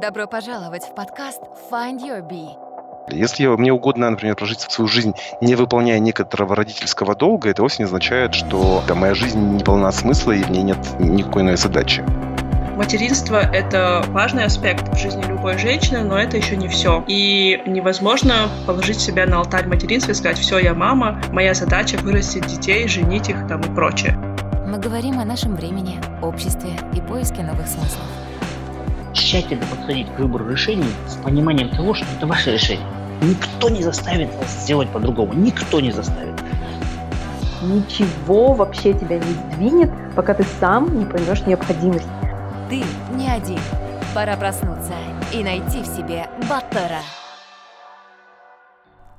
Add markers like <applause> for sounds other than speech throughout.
Добро пожаловать в подкаст Find Your Bee. Если мне угодно, например, прожить свою жизнь, не выполняя некоторого родительского долга, это вовсе не означает, что да, моя жизнь не полна смысла и в ней нет никакой иной задачи. Материнство — это важный аспект в жизни любой женщины, но это еще не все. И невозможно положить себя на алтарь материнства и сказать, все, я мама, моя задача вырастить детей, женить их там и прочее. Мы говорим о нашем времени, обществе и поиске новых смыслов. Тщательно подходить к выбору решений с пониманием того, что это ваше решение. Никто не заставит вас сделать по-другому. Никто не заставит. Ничего вообще тебя не двинет, пока ты сам не поймешь необходимость ты не один. Пора проснуться и найти в себе Баттера.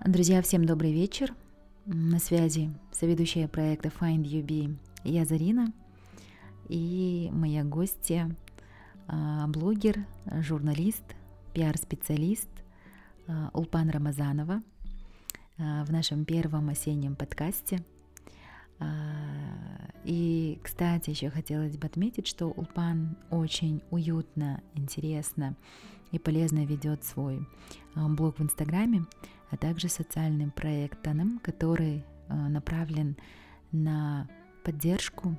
Друзья, всем добрый вечер. На связи соведущая проекта Find You Be я Зарина и моя гостья, блогер, журналист, пиар-специалист а, Улпан Рамазанова а, в нашем первом осеннем подкасте – а, и, кстати, еще хотелось бы отметить, что Улпан очень уютно, интересно и полезно ведет свой а, блог в Инстаграме, а также социальным проектом, который а, направлен на поддержку,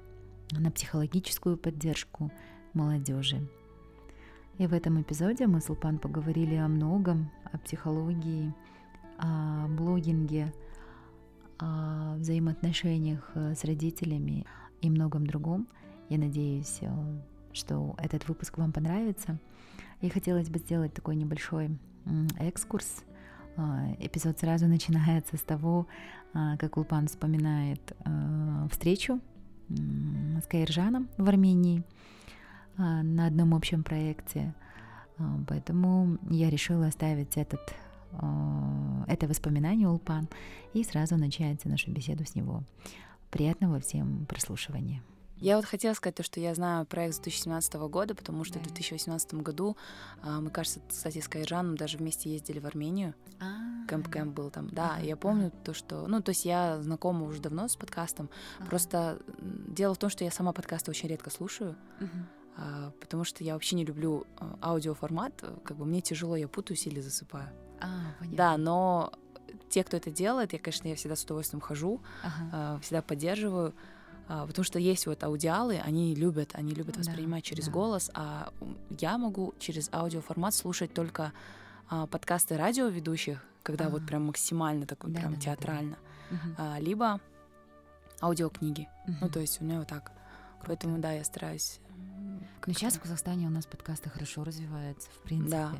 на психологическую поддержку молодежи. И в этом эпизоде мы с Улпан поговорили о многом, о психологии, о блогинге, о взаимоотношениях э, с родителями и многом другом. Я надеюсь, э, что этот выпуск вам понравится. И хотелось бы сделать такой небольшой экскурс. Э, эпизод сразу <laughs> начинается с того, как Улпан вспоминает встречу с Каиржаном в Армении на одном общем проекте. Поэтому я решила оставить этот Э, это воспоминание Улпан, и сразу начинается нашу беседу с него. Приятного всем прослушивания. Я вот хотела сказать то, что я знаю проект с 2017 года, потому что в 2018 году а, мы, кажется, кстати, с Кайжаном даже вместе ездили в Армению. А. Camp-camp был там. Да, я помню то, что... Ну, то есть я знакома уже давно с подкастом. Просто дело в том, что я сама подкасты очень редко слушаю. А, потому что я вообще не люблю аудиоформат, как бы мне тяжело, я путаюсь или засыпаю. А, понятно. Да, но те, кто это делает, я, конечно, я всегда с удовольствием хожу, ага. э, всегда поддерживаю, э, потому что есть вот аудиалы, они любят, они любят воспринимать да, через да. голос, а я могу через аудиоформат слушать только э, подкасты радиоведущих, когда ага. вот прям максимально такой да, прям да, театрально, да. Да. Э, либо аудиокниги. Угу. Ну, то есть у меня вот так. Круто. Поэтому, да, я стараюсь. Но сейчас в Казахстане у нас подкасты хорошо развиваются, в принципе. Да.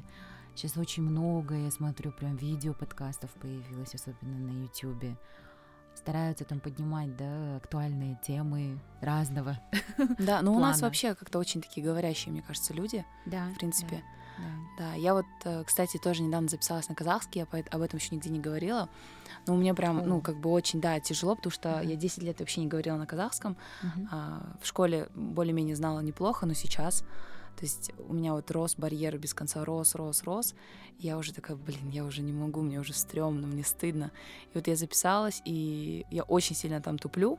Сейчас очень много, я смотрю, прям видео подкастов появилось, особенно на YouTube. Стараются там поднимать, да, актуальные темы разного. Да, <laughs> но у нас вообще как-то очень такие говорящие, мне кажется, люди. Да. В принципе. Да, да. да, я вот, э, кстати, тоже недавно записалась на казахский, я об этом еще нигде не говорила. Но у меня прям, ну, как бы очень, да, тяжело, потому что uh-huh. я 10 лет вообще не говорила на казахском. Uh-huh. А, в школе более-менее знала неплохо, но сейчас то есть у меня вот рос барьер без конца, рос, рос, рос. И я уже такая, блин, я уже не могу, мне уже стрёмно, мне стыдно. И вот я записалась, и я очень сильно там туплю,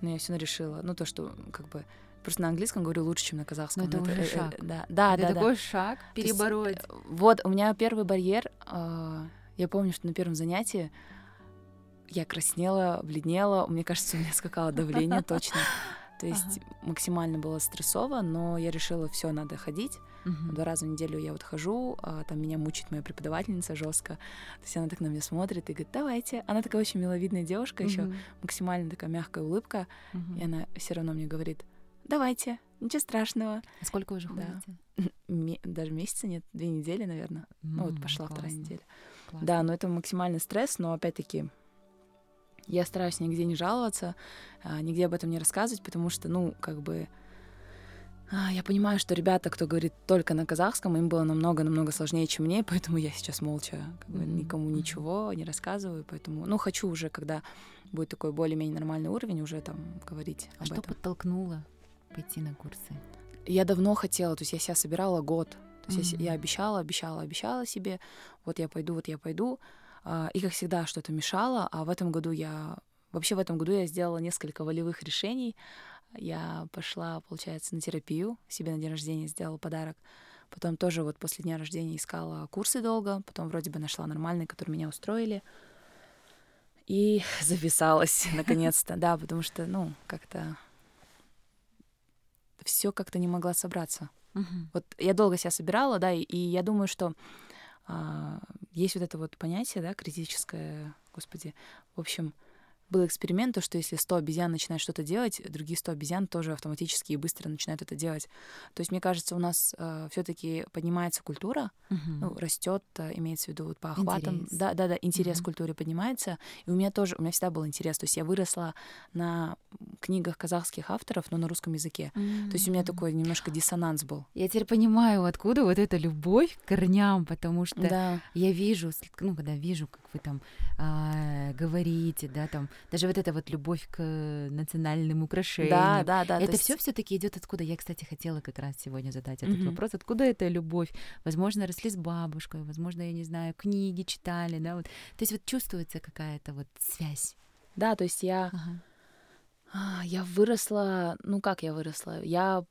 но я все равно решила, ну то, что как бы просто на английском говорю лучше, чем на казахском. Но это, это уже э, шаг. Э, да, да, это да. такой да. шаг перебороть. Есть, вот у меня первый барьер. Э, я помню, что на первом занятии я краснела, бледнела. Мне кажется, у меня скакало давление <laughs> точно. То есть ага. максимально было стрессово, но я решила, все, надо ходить. Угу. Два раза в неделю я вот хожу, а там меня мучит моя преподавательница жестко. То есть она так на меня смотрит и говорит, давайте. Она такая очень миловидная девушка, угу. еще максимально такая мягкая улыбка. Угу. И она все равно мне говорит, давайте, ничего страшного. А сколько вы уже ходите? <laughs> Да. Даже месяца нет, две недели, наверное. Mm, ну вот пошла классно. вторая неделя. Классно. Да, но это максимальный стресс, но опять-таки я стараюсь нигде не жаловаться, а, нигде об этом не рассказывать, потому что, ну, как бы, а, я понимаю, что ребята, кто говорит только на казахском, им было намного-намного сложнее, чем мне, <laughs> поэтому я сейчас молча как бы, никому ничего не рассказываю, поэтому, ну, хочу уже, когда будет такой более-менее нормальный уровень, уже там говорить а об что этом. подтолкнуло пойти на курсы? Я давно хотела, то есть я себя собирала год, то есть mm-hmm. я, я обещала, обещала, обещала себе, вот я пойду, вот я пойду, а, и, как всегда, что-то мешало. А в этом году я... Вообще в этом году я сделала несколько волевых решений. Я пошла, получается, на терапию, себе на день рождения сделала подарок. Потом тоже вот после дня рождения искала курсы долго, потом вроде бы нашла нормальные, которые меня устроили. И <laughs> записалась <laughs> наконец-то, да, потому что, ну, как-то все как-то не могла собраться. Угу. Вот я долго себя собирала, да, и, и я думаю, что а, есть вот это вот понятие, да, критическое, господи, в общем, был эксперимент, то, что если 100 обезьян начинают что-то делать, другие 100 обезьян тоже автоматически и быстро начинают это делать. То есть, мне кажется, у нас э, все-таки поднимается культура, угу. ну, растет, э, имеется в виду вот по охватам. Интерес. Да, да, да, интерес угу. к культуре поднимается. И у меня тоже, у меня всегда был интерес. То есть я выросла на книгах казахских авторов, но на русском языке. Mm-hmm. То есть у меня такой немножко диссонанс был. Я теперь понимаю, откуда вот эта любовь к корням, потому что да. я вижу, ну, когда вижу, как вы там а, говорите, да, там, даже вот эта вот любовь к национальным украшениям. Да, да, да. Это все есть... все-таки идет откуда? Я, кстати, хотела как раз сегодня задать этот mm-hmm. вопрос. Откуда эта любовь? Возможно, росли с бабушкой, возможно, я не знаю, книги читали, да, вот. То есть вот чувствуется какая-то вот связь. Да, то есть я, ага. я выросла, ну как я выросла? Я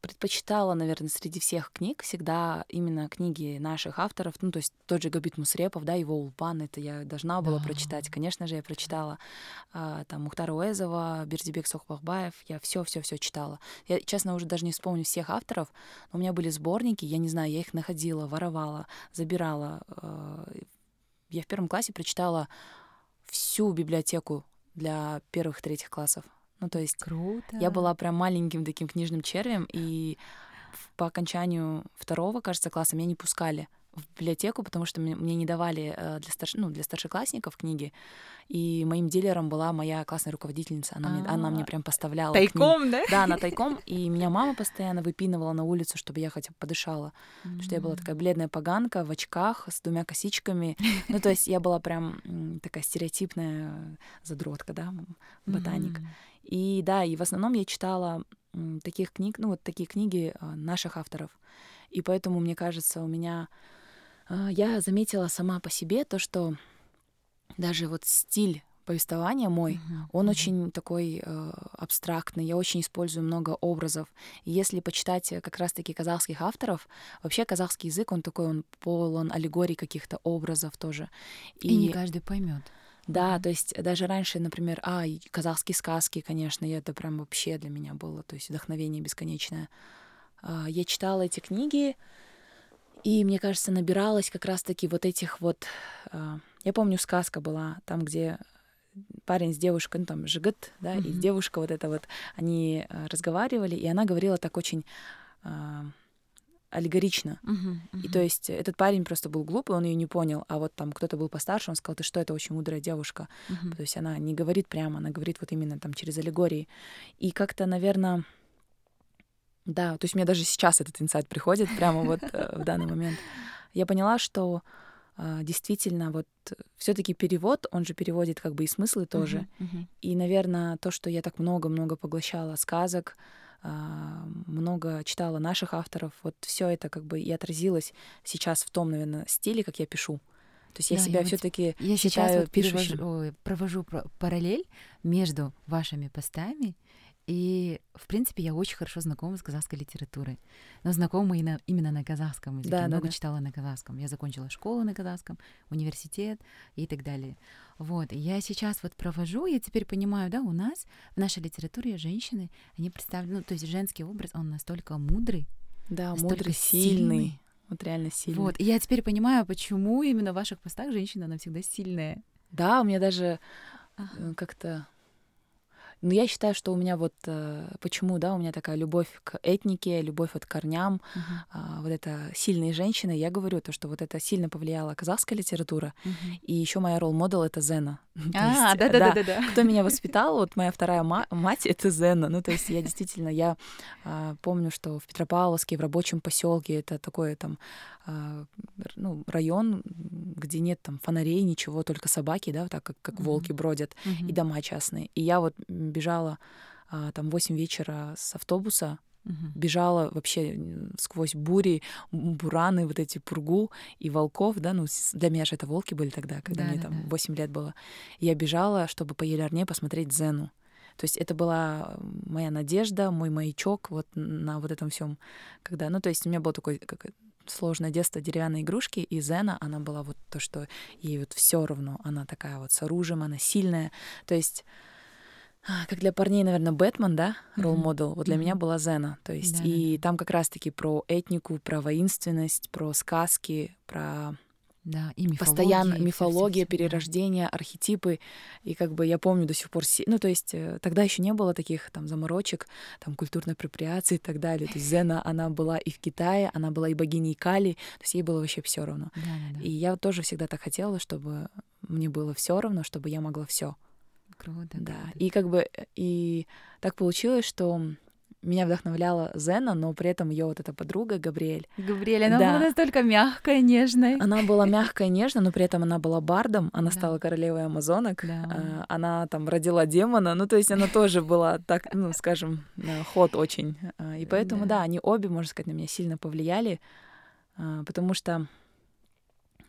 предпочитала, наверное, среди всех книг всегда именно книги наших авторов, ну, то есть тот же Габит Мусрепов, да, его Улпан, это я должна была да. прочитать, конечно же, я прочитала а, там Мухтара Уэзова, Бердибек Сохбахбаев, я все, все, все читала. Я, честно, уже даже не вспомню всех авторов, но у меня были сборники, я не знаю, я их находила, воровала, забирала. А, я в первом классе прочитала всю библиотеку для первых-третьих классов. Ну, то есть Круто. я была прям маленьким таким книжным червем, и по окончанию второго, кажется, класса меня не пускали в библиотеку, потому что мне не давали э, для, старш... ну, для старшеклассников книги. И моим дилером была моя классная руководительница. Она, мне, она мне а, прям поставляла Тайком, книги. да? Да, на тайком. И меня мама постоянно выпинывала на улицу, чтобы я хотя бы подышала. Потому что я была такая бледная поганка в очках с двумя косичками. Ну, то есть я была прям такая стереотипная задротка, да, ботаник. Mm-hmm. И да, и в основном я читала таких книг, ну, вот такие книги а, наших авторов. И поэтому, мне кажется, у меня а, я заметила сама по себе то, что даже вот стиль повествования мой, uh-huh, он uh-huh. очень такой э, абстрактный, я очень использую много образов. И если почитать э, как раз-таки казахских авторов, вообще казахский язык, он такой, он полон аллегорий каких-то образов тоже. И, и не каждый поймет. Да, то есть даже раньше, например, а, казахские сказки, конечно, это прям вообще для меня было, то есть вдохновение бесконечное. А, я читала эти книги, и, мне кажется, набиралась как раз-таки вот этих вот... А, я помню, сказка была там, где парень с девушкой, ну там жигат, да, mm-hmm. и девушка вот это вот, они а, разговаривали, и она говорила так очень аллегорично. Uh-huh, uh-huh. И то есть этот парень просто был глупый, он ее не понял, а вот там кто-то был постарше, он сказал, ты что, это очень мудрая девушка. Uh-huh. То есть она не говорит прямо, она говорит вот именно там через аллегории. И как-то, наверное, да, то есть мне даже сейчас этот инсайт приходит прямо вот э, в данный момент. Я поняла, что э, действительно вот все-таки перевод, он же переводит как бы и смыслы тоже. Uh-huh, uh-huh. И, наверное, то, что я так много-много поглощала сказок, а, много читала наших авторов, вот все это как бы и отразилось сейчас в том, наверное, стиле, как я пишу. То есть я да, себя все-таки я сейчас вот перевожу, провожу параллель между вашими постами и, в принципе, я очень хорошо знакома с казахской литературой. Но знакома и на, именно на казахском языке. Да, Много да, да. читала на казахском. Я закончила школу на казахском, университет и так далее. Вот. И я сейчас вот провожу, я теперь понимаю, да, у нас в нашей литературе женщины, они представлены, ну, то есть женский образ, он настолько мудрый. Да, мудрый, сильный. сильный. Вот реально сильный. Вот. И я теперь понимаю, почему именно в ваших постах женщина, она всегда сильная. Да, у меня даже ага. как-то но я считаю, что у меня вот э, почему, да, у меня такая любовь к этнике, любовь вот к корням, uh-huh. вот это сильные женщины. Я говорю то, что вот это сильно повлияла казахская литература, uh-huh. и еще моя ролл-модел это Зена. <laughs> А, да, да, да, да. Кто меня воспитал, вот моя вторая мать это Зена. Ну, то есть я действительно, я э, помню, что в Петропавловске, в рабочем поселке это такое там а, ну, район, где нет там фонарей, ничего, только собаки, да, так как, как волки бродят, и дома частные. И я вот бежала а, там в 8 вечера с автобуса, uh бежала вообще сквозь бури, бураны, вот эти пургу и волков, да, ну, для меня же это волки были тогда, когда да, мне да, там да. 8 лет было. Я бежала, чтобы по Елярне посмотреть Зену. То есть это была моя надежда, мой маячок вот на вот этом всем, когда, ну, то есть у меня был такой как сложное детство деревянной игрушки, и Зена, она была вот то, что ей вот все равно, она такая вот с оружием, она сильная, то есть как для парней, наверное, Бэтмен, да, ролл-модел, mm-hmm. вот для mm-hmm. меня была Зена, то есть, да, и да, там как раз-таки про этнику, про воинственность, про сказки, про да, и мифология, постоянно мифология, все, перерождение, да. архетипы. И как бы я помню до сих пор... Ну, то есть э, тогда еще не было таких там заморочек, там культурной апроприации и так далее. То есть Зена, она была и в Китае, она была и богиней Кали, то есть ей было вообще все равно. Да, да, да. И я тоже всегда так хотела, чтобы мне было все равно, чтобы я могла все. Круто. Да. Круто. И как бы и так получилось, что меня вдохновляла Зена, но при этом ее вот эта подруга Габриэль. Габриэль, она да. была настолько мягкая, нежная. Она была мягкая, нежная, но при этом она была бардом, она да. стала королевой амазонок, да. А, она там родила демона, ну то есть она тоже была так, ну скажем, ход очень. А, и поэтому, да, да они обе, можно сказать, на меня сильно повлияли, а, потому что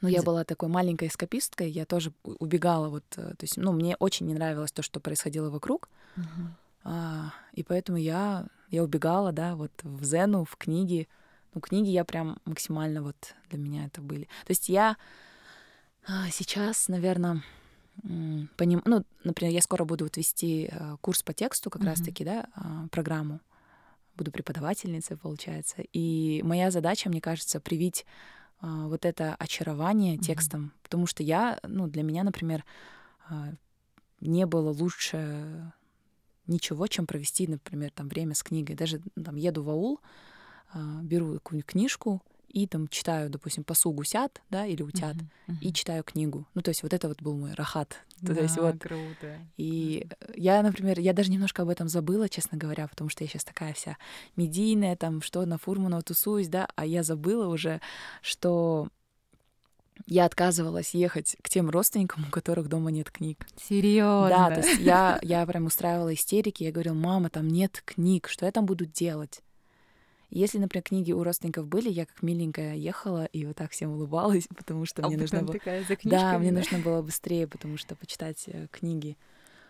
ну, я была такой маленькой эскаписткой, я тоже убегала вот, э, то есть, ну, мне очень не нравилось то, что происходило вокруг, uh-huh. а, и поэтому я я убегала, да, вот в Зену, в книги. Ну, книги я прям максимально вот для меня это были. То есть я а, сейчас, наверное, поним... ну, например, я скоро буду вот вести а, курс по тексту как mm-hmm. раз-таки, да, а, программу. Буду преподавательницей, получается. И моя задача, мне кажется, привить вот это очарование mm-hmm. текстом, потому что я, ну, для меня, например, а, не было лучше ничего, чем провести, например, там время с книгой. Даже там еду в аул, а, беру какую-нибудь книжку и там читаю, допустим, пасу гусят, да, или утят, uh-huh, uh-huh. и читаю книгу. Ну, то есть вот это вот был мой рахат. Да, то есть вот. круто. И uh-huh. я, например, я даже немножко об этом забыла, честно говоря, потому что я сейчас такая вся медийная, там, что на Фурманова тусуюсь, да, а я забыла уже, что я отказывалась ехать к тем родственникам, у которых дома нет книг. Серьезно? Да, то есть я, я прям устраивала истерики, я говорила, мама, там нет книг, что я там буду делать? Если, например, книги у родственников были, я как миленькая ехала и вот так всем улыбалась, <laughs> потому что а мне нужно было... да, мне нужно было быстрее, потому что почитать э, книги.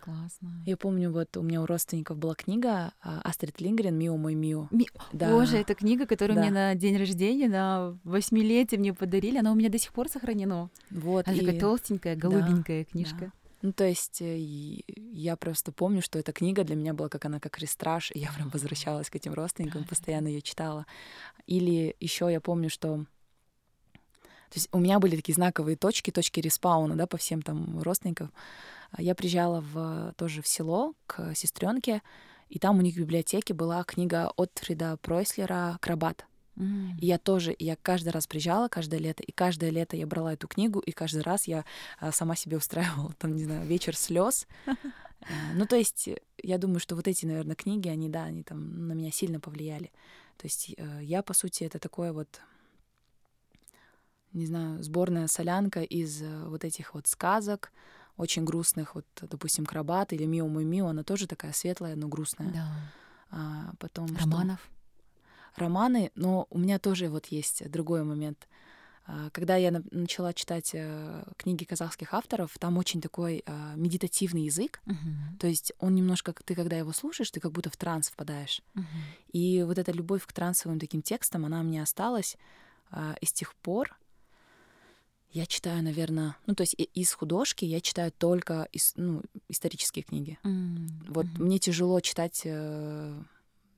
Классно. Я помню, вот у меня у родственников была книга а, Астрид Лингрен «Мио мой Мио». Ми... Да. Боже, это книга, которую да. мне на день рождения, на восьмилетие мне подарили. Она у меня до сих пор сохранена. Вот. Она и... такая толстенькая, голубенькая да, книжка. Да. Ну, то есть э, я просто помню, что эта книга для меня была как она как рестраж, и я прям возвращалась к этим родственникам, постоянно ее читала. Или еще я помню, что то есть у меня были такие знаковые точки, точки респауна, да, по всем там родственникам. Я приезжала в, тоже в село к сестренке, и там у них в библиотеке была книга от Фрида Пройслера «Крабат». Mm. И я тоже, я каждый раз приезжала, каждое лето, и каждое лето я брала эту книгу, и каждый раз я а, сама себе устраивала, там, не знаю, вечер слез. Э, ну, то есть, я думаю, что вот эти, наверное, книги, они, да, они там на меня сильно повлияли. То есть э, я, по сути, это такое вот, не знаю, сборная солянка из э, вот этих вот сказок, очень грустных, вот, допустим, Крабат или Мио мой Мио, она тоже такая светлая, но грустная. Да. А, потом Романов? Что? Романы, но у меня тоже вот есть другой момент. А, когда я начала читать э, книги казахских авторов, там очень такой а, медитативный язык. Uh-huh. То есть он немножко, ты когда его слушаешь, ты как будто в транс впадаешь. Uh-huh. И вот эта любовь к трансовым таким текстам, она мне осталась. А, и с тех пор я читаю, наверное, ну то есть из художки я читаю только из, ну, исторические книги. Mm-hmm. Вот мне тяжело читать, э,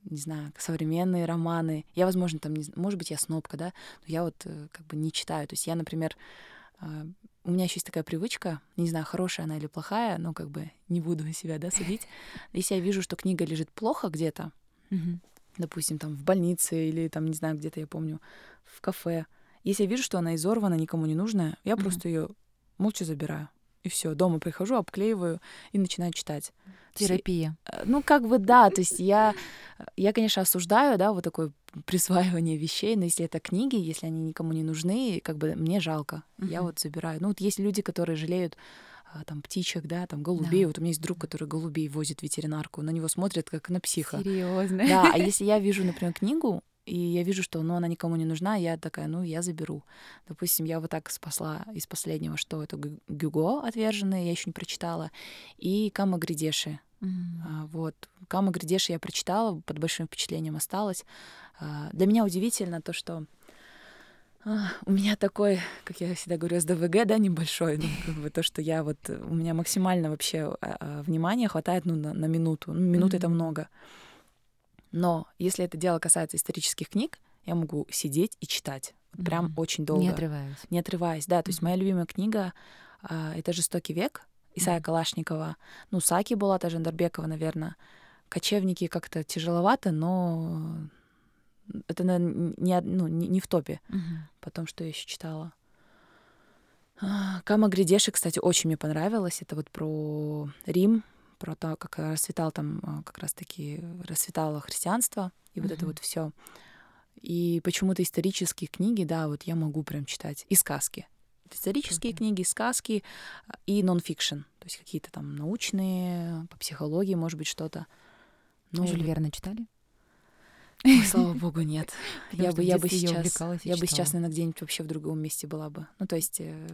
не знаю, современные романы. Я, возможно, там, не, может быть, я снобка, да, но я вот э, как бы не читаю. То есть я, например, э, у меня еще есть такая привычка, не знаю, хорошая она или плохая, но как бы не буду <laughs> себя, да, судить. <laughs> Если я вижу, что книга лежит плохо где-то, mm-hmm. допустим, там в больнице или там, не знаю, где-то я помню, в кафе, если я вижу, что она изорвана, никому не нужная, я mm-hmm. просто ее молча забираю. И все, дома прихожу, обклеиваю и начинаю читать. Терапия. Есть, ну, как бы да, то есть я, я, конечно, осуждаю, да, вот такое <laughs> присваивание вещей, но если это книги, если они никому не нужны, как бы мне жалко, uh-huh. я вот забираю. Ну, вот есть люди, которые жалеют а, там птичек, да, там голубей. Да. Вот у меня есть друг, который голубей возит в ветеринарку, на него смотрят как на психа. Серьезно. Да, а <laughs> если я вижу, например, книгу, и я вижу, что ну, она никому не нужна, я такая, ну, я заберу. Допустим, я вот так спасла из последнего, что это Гюго «Отверженные», я еще не прочитала, и Кама Гридеши. Mm-hmm. Вот. Кама Гридеши я прочитала, под большим впечатлением осталась. А, для меня удивительно то, что а, у меня такой, как я всегда говорю, СДВГ, да, небольшой, ну, как бы то, что я вот, у меня максимально вообще внимания хватает, ну, на, на минуту. Ну, минуты mm-hmm. это много. Но если это дело касается исторических книг, я могу сидеть и читать. Вот прям mm-hmm. очень долго. Не отрываясь. Не отрываясь, да. То есть моя любимая книга а, это «Жестокий век» Исая mm-hmm. Калашникова. Ну, Саки была, та Жандарбекова, наверное. «Кочевники» как-то тяжеловато, но это не, ну, не, не в топе. Mm-hmm. Потом, что я еще читала. А, Кама Гридеши, кстати, очень мне понравилось. Это вот про Рим, про то, как расцветал там а, как раз-таки расцветало христианство и вот mm-hmm. это вот все. И почему-то исторические книги, да, вот я могу прям читать и сказки. Исторические mm-hmm. книги, сказки а, и нон-фикшн, то есть какие-то там научные, по психологии, может быть, что-то. Ну, Жюль Верна читали? Ой, слава богу, нет. <laughs> я бы, я бы сейчас, я бы сейчас, наверное, где-нибудь вообще в другом месте была бы. Ну, то есть... Э,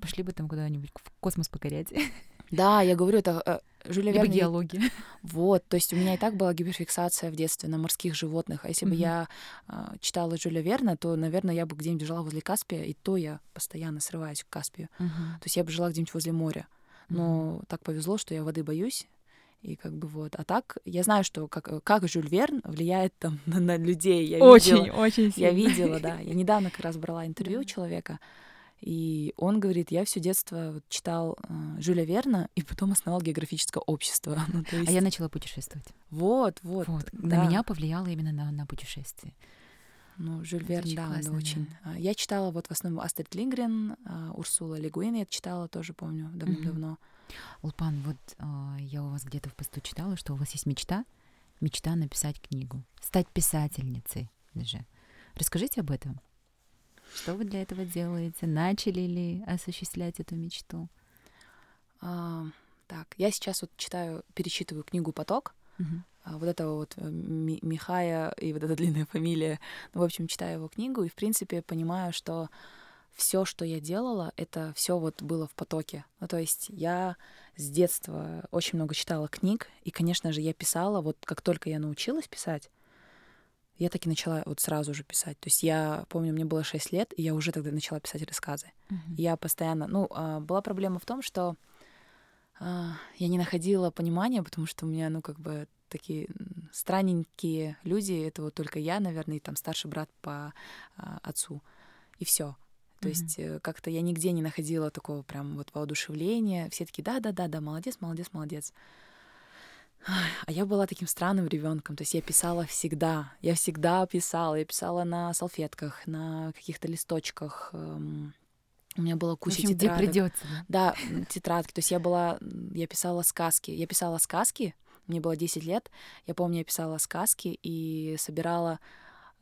Пошли бы там куда-нибудь в космос покорять. <laughs> Да, я говорю, это э, Жюля Либо Верна... геология. Вот, то есть у меня и так была гиперфиксация в детстве на морских животных. А если бы я э, читала Жюля Верна, то, наверное, я бы где-нибудь жила возле Каспия, и то я постоянно срываюсь к Каспию. То есть я бы жила где-нибудь возле моря. Но так повезло, что я воды боюсь, и как бы вот. А так, я знаю, что как, как Жюль Верн влияет там <laughs> на, на людей. Я очень, видела, очень сильно. Я видела, да. Я <laughs> недавно как раз брала интервью человека, и он говорит, я все детство читал э, Жюля Верна и потом основал географическое общество. <laughs> ну, есть... А я начала путешествовать. Вот, вот. вот. Да. На меня повлияло именно на, на путешествие. Ну, Жюль Верн, да, классно, очень. Да. Я читала вот в основном Астрид Лингрен, а, Урсула Легуин, я читала тоже, помню, давно-давно. Mm-hmm. Улпан, вот э, я у вас где-то в посту читала, что у вас есть мечта, мечта написать книгу, стать писательницей даже. Расскажите об этом. Что вы для этого делаете? Начали ли осуществлять эту мечту? А, так, я сейчас вот читаю, перечитываю книгу «Поток». Угу. А, вот этого вот э, Михая и вот эта <laughs> длинная фамилия. Ну, в общем, читаю его книгу и, в принципе, понимаю, что все, что я делала, это все вот было в потоке. Ну, то есть я с детства очень много читала книг, и, конечно же, я писала, вот как только я научилась писать, я так и начала вот сразу же писать. То есть я помню, мне было 6 лет, и я уже тогда начала писать рассказы. Uh-huh. Я постоянно... Ну, а, была проблема в том, что а, я не находила понимания, потому что у меня, ну, как бы такие странненькие люди, это вот только я, наверное, и там старший брат по а, отцу, и все. То uh-huh. есть э, как-то я нигде не находила такого прям вот воодушевления. Все такие, да-да-да-да, молодец, молодец, молодец. А я была таким странным ребенком, то есть я писала всегда, я всегда писала, я писала на салфетках, на каких-то листочках. Эм, у меня была куча в общем, тетрадок. Придется. Да, тетрадки. То есть я была, я писала сказки. Я писала сказки, мне было 10 лет. Я помню, я писала сказки и собирала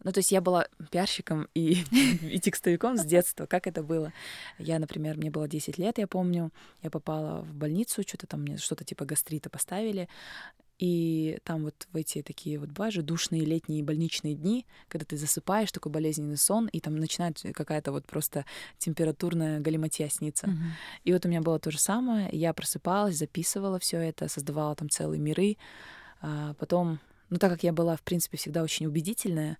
ну, то есть я была пиарщиком и, <laughs> и текстовиком с детства. Как это было? Я, например, мне было 10 лет, я помню, я попала в больницу, что-то там мне что-то типа гастрита поставили. И там вот в эти такие вот, же, душные летние больничные дни, когда ты засыпаешь, такой болезненный сон, и там начинает какая-то вот просто температурная галиматья сниться. Uh-huh. И вот у меня было то же самое. Я просыпалась, записывала все это, создавала там целые миры. А потом, ну так как я была, в принципе, всегда очень убедительная,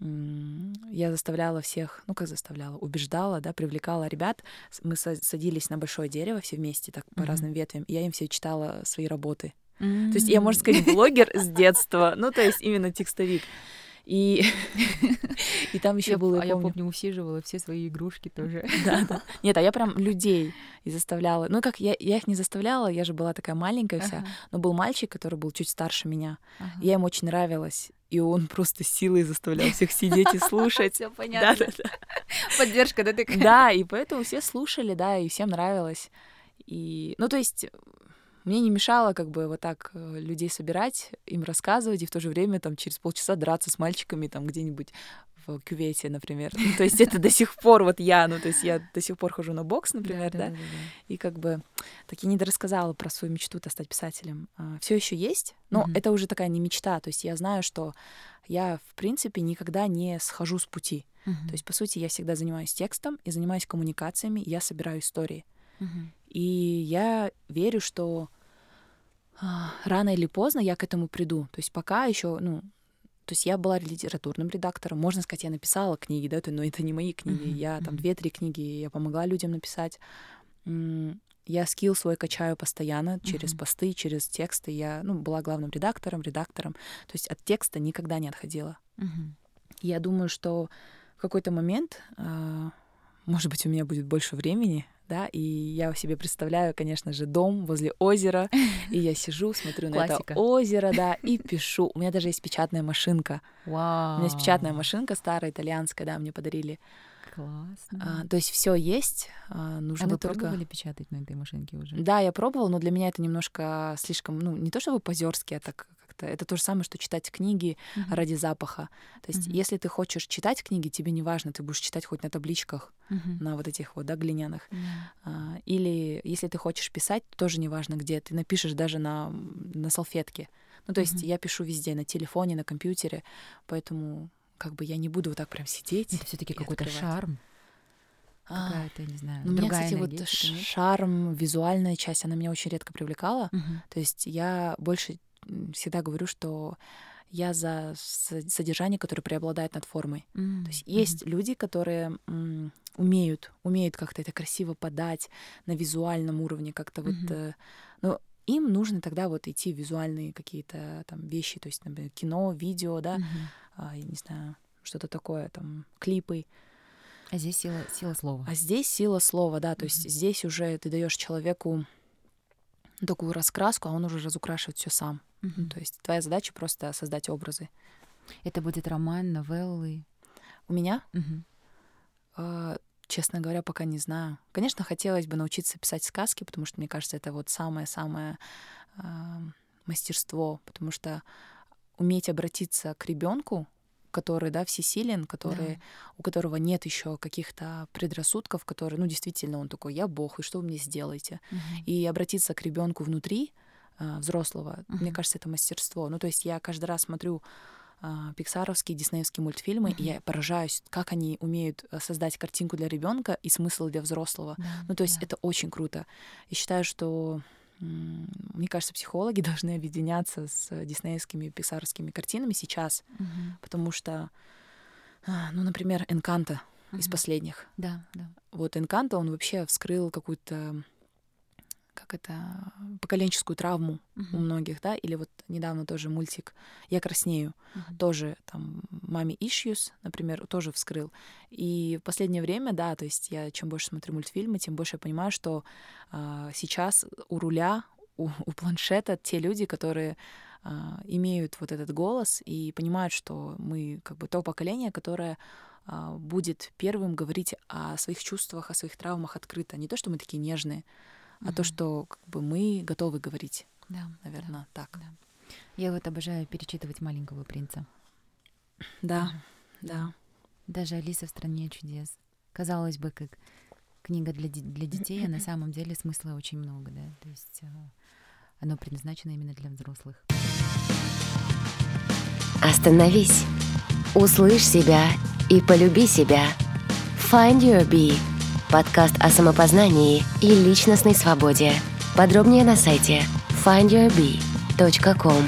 я заставляла всех, ну как заставляла, убеждала, да, привлекала ребят. Мы садились на большое дерево все вместе, так по mm-hmm. разным ветвям, и я им все читала свои работы. Mm-hmm. То есть я, можно сказать, блогер с <laughs> детства, ну то есть именно текстовик. И, <laughs> и там еще было, а я помню, усиживала все свои игрушки тоже. <laughs> Да, да. Нет, а я прям людей и заставляла. Ну, как я, я их не заставляла, я же была такая маленькая вся, но был мальчик, который был чуть старше меня. Я ему очень нравилась. И он просто силой заставлял всех сидеть и слушать. <laughs> Все понятно. Да, да, да. Поддержка, да, такая. Да, и поэтому все слушали, да, и всем нравилось. И, ну, то есть мне не мешало как бы вот так э, людей собирать, им рассказывать, и в то же время там через полчаса драться с мальчиками там где-нибудь в кювете, например. Ну, то есть это до сих пор вот я, ну то есть я до сих пор хожу на бокс, например, да, и как бы так я не дорассказала про свою мечту-то стать писателем. А, Все еще есть, но это уже такая не мечта, то есть я знаю, что я, в принципе, никогда не схожу с пути. То есть, по сути, я всегда занимаюсь текстом и занимаюсь коммуникациями, я собираю истории. И я верю, что а, рано или поздно я к этому приду. То есть пока еще, ну, то есть я была литературным редактором, можно сказать, я написала книги, да, но это не мои книги, mm-hmm. я там две-три книги, я помогла людям написать. Я скилл свой качаю постоянно через mm-hmm. посты, через тексты. Я, ну, была главным редактором, редактором. То есть от текста никогда не отходила. Mm-hmm. Я думаю, что в какой-то момент, э, может быть, у меня будет больше времени, да, и я себе представляю, конечно же, дом возле озера, <laughs> и я сижу, смотрю на это озеро, да, <laughs> и пишу. У меня даже есть печатная машинка. Вау. У меня есть печатная машинка старая, итальянская, да, мне подарили. Классно. А, то есть все есть, а, нужно а вы только... пробовали печатать на этой машинке уже? Да, я пробовала, но для меня это немножко слишком, ну, не то чтобы позерски, а так как-то... Это то же самое, что читать книги uh-huh. ради запаха. То есть uh-huh. если ты хочешь читать книги, тебе не важно, ты будешь читать хоть на табличках, uh-huh. на вот этих вот, да, глиняных. А, или если ты хочешь писать, тоже не важно где, ты напишешь даже на, на салфетке. Ну, то есть uh-huh. я пишу везде, на телефоне, на компьютере, поэтому как бы я не буду вот так прям сидеть. Это все-таки какой-то шарм. А, Какая-то, не знаю, ну, меня, кстати, вот шарм, визуальная часть, она меня очень редко привлекала. Uh-huh. То есть я больше всегда говорю, что я за содержание, которое преобладает над формой. Mm-hmm. То есть есть mm-hmm. люди, которые м, умеют, умеют как-то это красиво подать на визуальном уровне, как-то mm-hmm. вот, э, ну, им нужно тогда вот идти в визуальные какие-то там вещи, то есть, например, кино, видео, да, mm-hmm. а, я не знаю, что-то такое, там, клипы. А здесь сила, сила слова. А здесь сила слова, да, то mm-hmm. есть здесь уже ты даешь человеку такую раскраску, а он уже разукрашивает все сам. Mm-hmm. То есть твоя задача просто создать образы. Это будет роман, новеллы? У меня? Mm-hmm. Uh, честно говоря, пока не знаю. Конечно, хотелось бы научиться писать сказки, потому что, мне кажется, это вот самое-самое uh, мастерство, потому что уметь обратиться к ребенку, который, да, всесилен, который, да. у которого нет еще каких-то предрассудков, который, ну, действительно, он такой, я Бог, и что вы мне сделаете? Угу. И обратиться к ребенку внутри э, взрослого, угу. мне кажется, это мастерство. Ну, то есть я каждый раз смотрю э, пиксаровские, диснеевские мультфильмы, угу. и я поражаюсь, как они умеют э, создать картинку для ребенка и смысл для взрослого. Да, ну, то есть да. это очень круто. И считаю, что мне кажется, психологи <laughs> должны объединяться с диснеевскими писарскими картинами сейчас, угу. потому что, а, ну, например, Энканта угу. из последних. Да, да. Вот Энканта, он вообще вскрыл какую-то как это, поколенческую травму uh-huh. у многих, да, или вот недавно тоже мультик «Я краснею», uh-huh. тоже там «Маме Issues», например, тоже вскрыл. И в последнее время, да, то есть я чем больше смотрю мультфильмы, тем больше я понимаю, что э, сейчас у руля, у, у планшета те люди, которые э, имеют вот этот голос и понимают, что мы как бы то поколение, которое будет первым говорить о своих чувствах, о своих травмах открыто. Не то, что мы такие нежные, а то, что как бы мы готовы говорить. Да, наверное, да, так. Да. Я вот обожаю перечитывать маленького принца. Да, да. Даже Алиса в стране чудес. Казалось бы, как книга для, для детей, а на <clears throat> самом деле смысла очень много, да. То есть а, оно предназначено именно для взрослых. Остановись, услышь себя и полюби себя. Find your bee Подкаст о самопознании и личностной свободе. Подробнее на сайте findyourbee.com.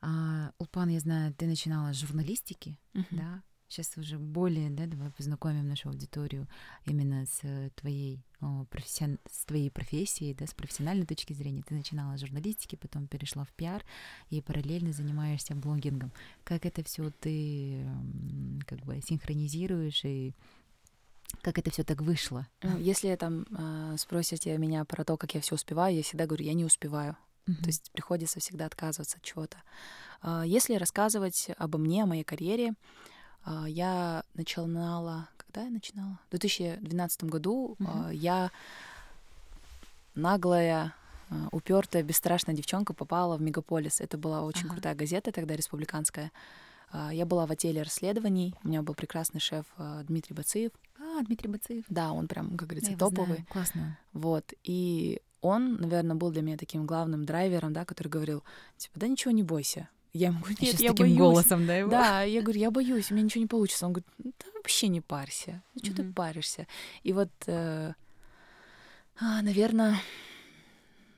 А, Улпан, я знаю, ты начинала с журналистики, uh-huh. да? Сейчас уже более, да, давай познакомим нашу аудиторию именно с э, твоей, о, профессион... с твоей профессией, да, с профессиональной точки зрения. Ты начинала с журналистики, потом перешла в пиар и параллельно занимаешься блогингом. Как это все ты как бы синхронизируешь и как это все так вышло? Ну, если там э, спросите меня про то, как я все успеваю, я всегда говорю, я не успеваю. Mm-hmm. То есть приходится всегда отказываться от чего-то. Э, если рассказывать обо мне, о моей карьере, а, я начинала... Когда я начинала? В 2012 году mm-hmm. я наглая а, упертая, бесстрашная девчонка попала в Мегаполис. Это была очень ага. крутая газета тогда, республиканская. А, я была в отделе расследований. У меня был прекрасный шеф а, Дмитрий Бациев. А, Дмитрий Бациев. Да, он прям, как говорится, я топовый. Знаю. Классно. Вот. И он, наверное, был для меня таким главным драйвером, да, который говорил, типа, да ничего не бойся. Я ему говорю, нет, я таким боюсь. голосом, да, его? Да, я говорю, я боюсь, у меня ничего не получится. Он говорит, да вообще не парься, ну что mm-hmm. ты паришься? И вот, э, а, наверное,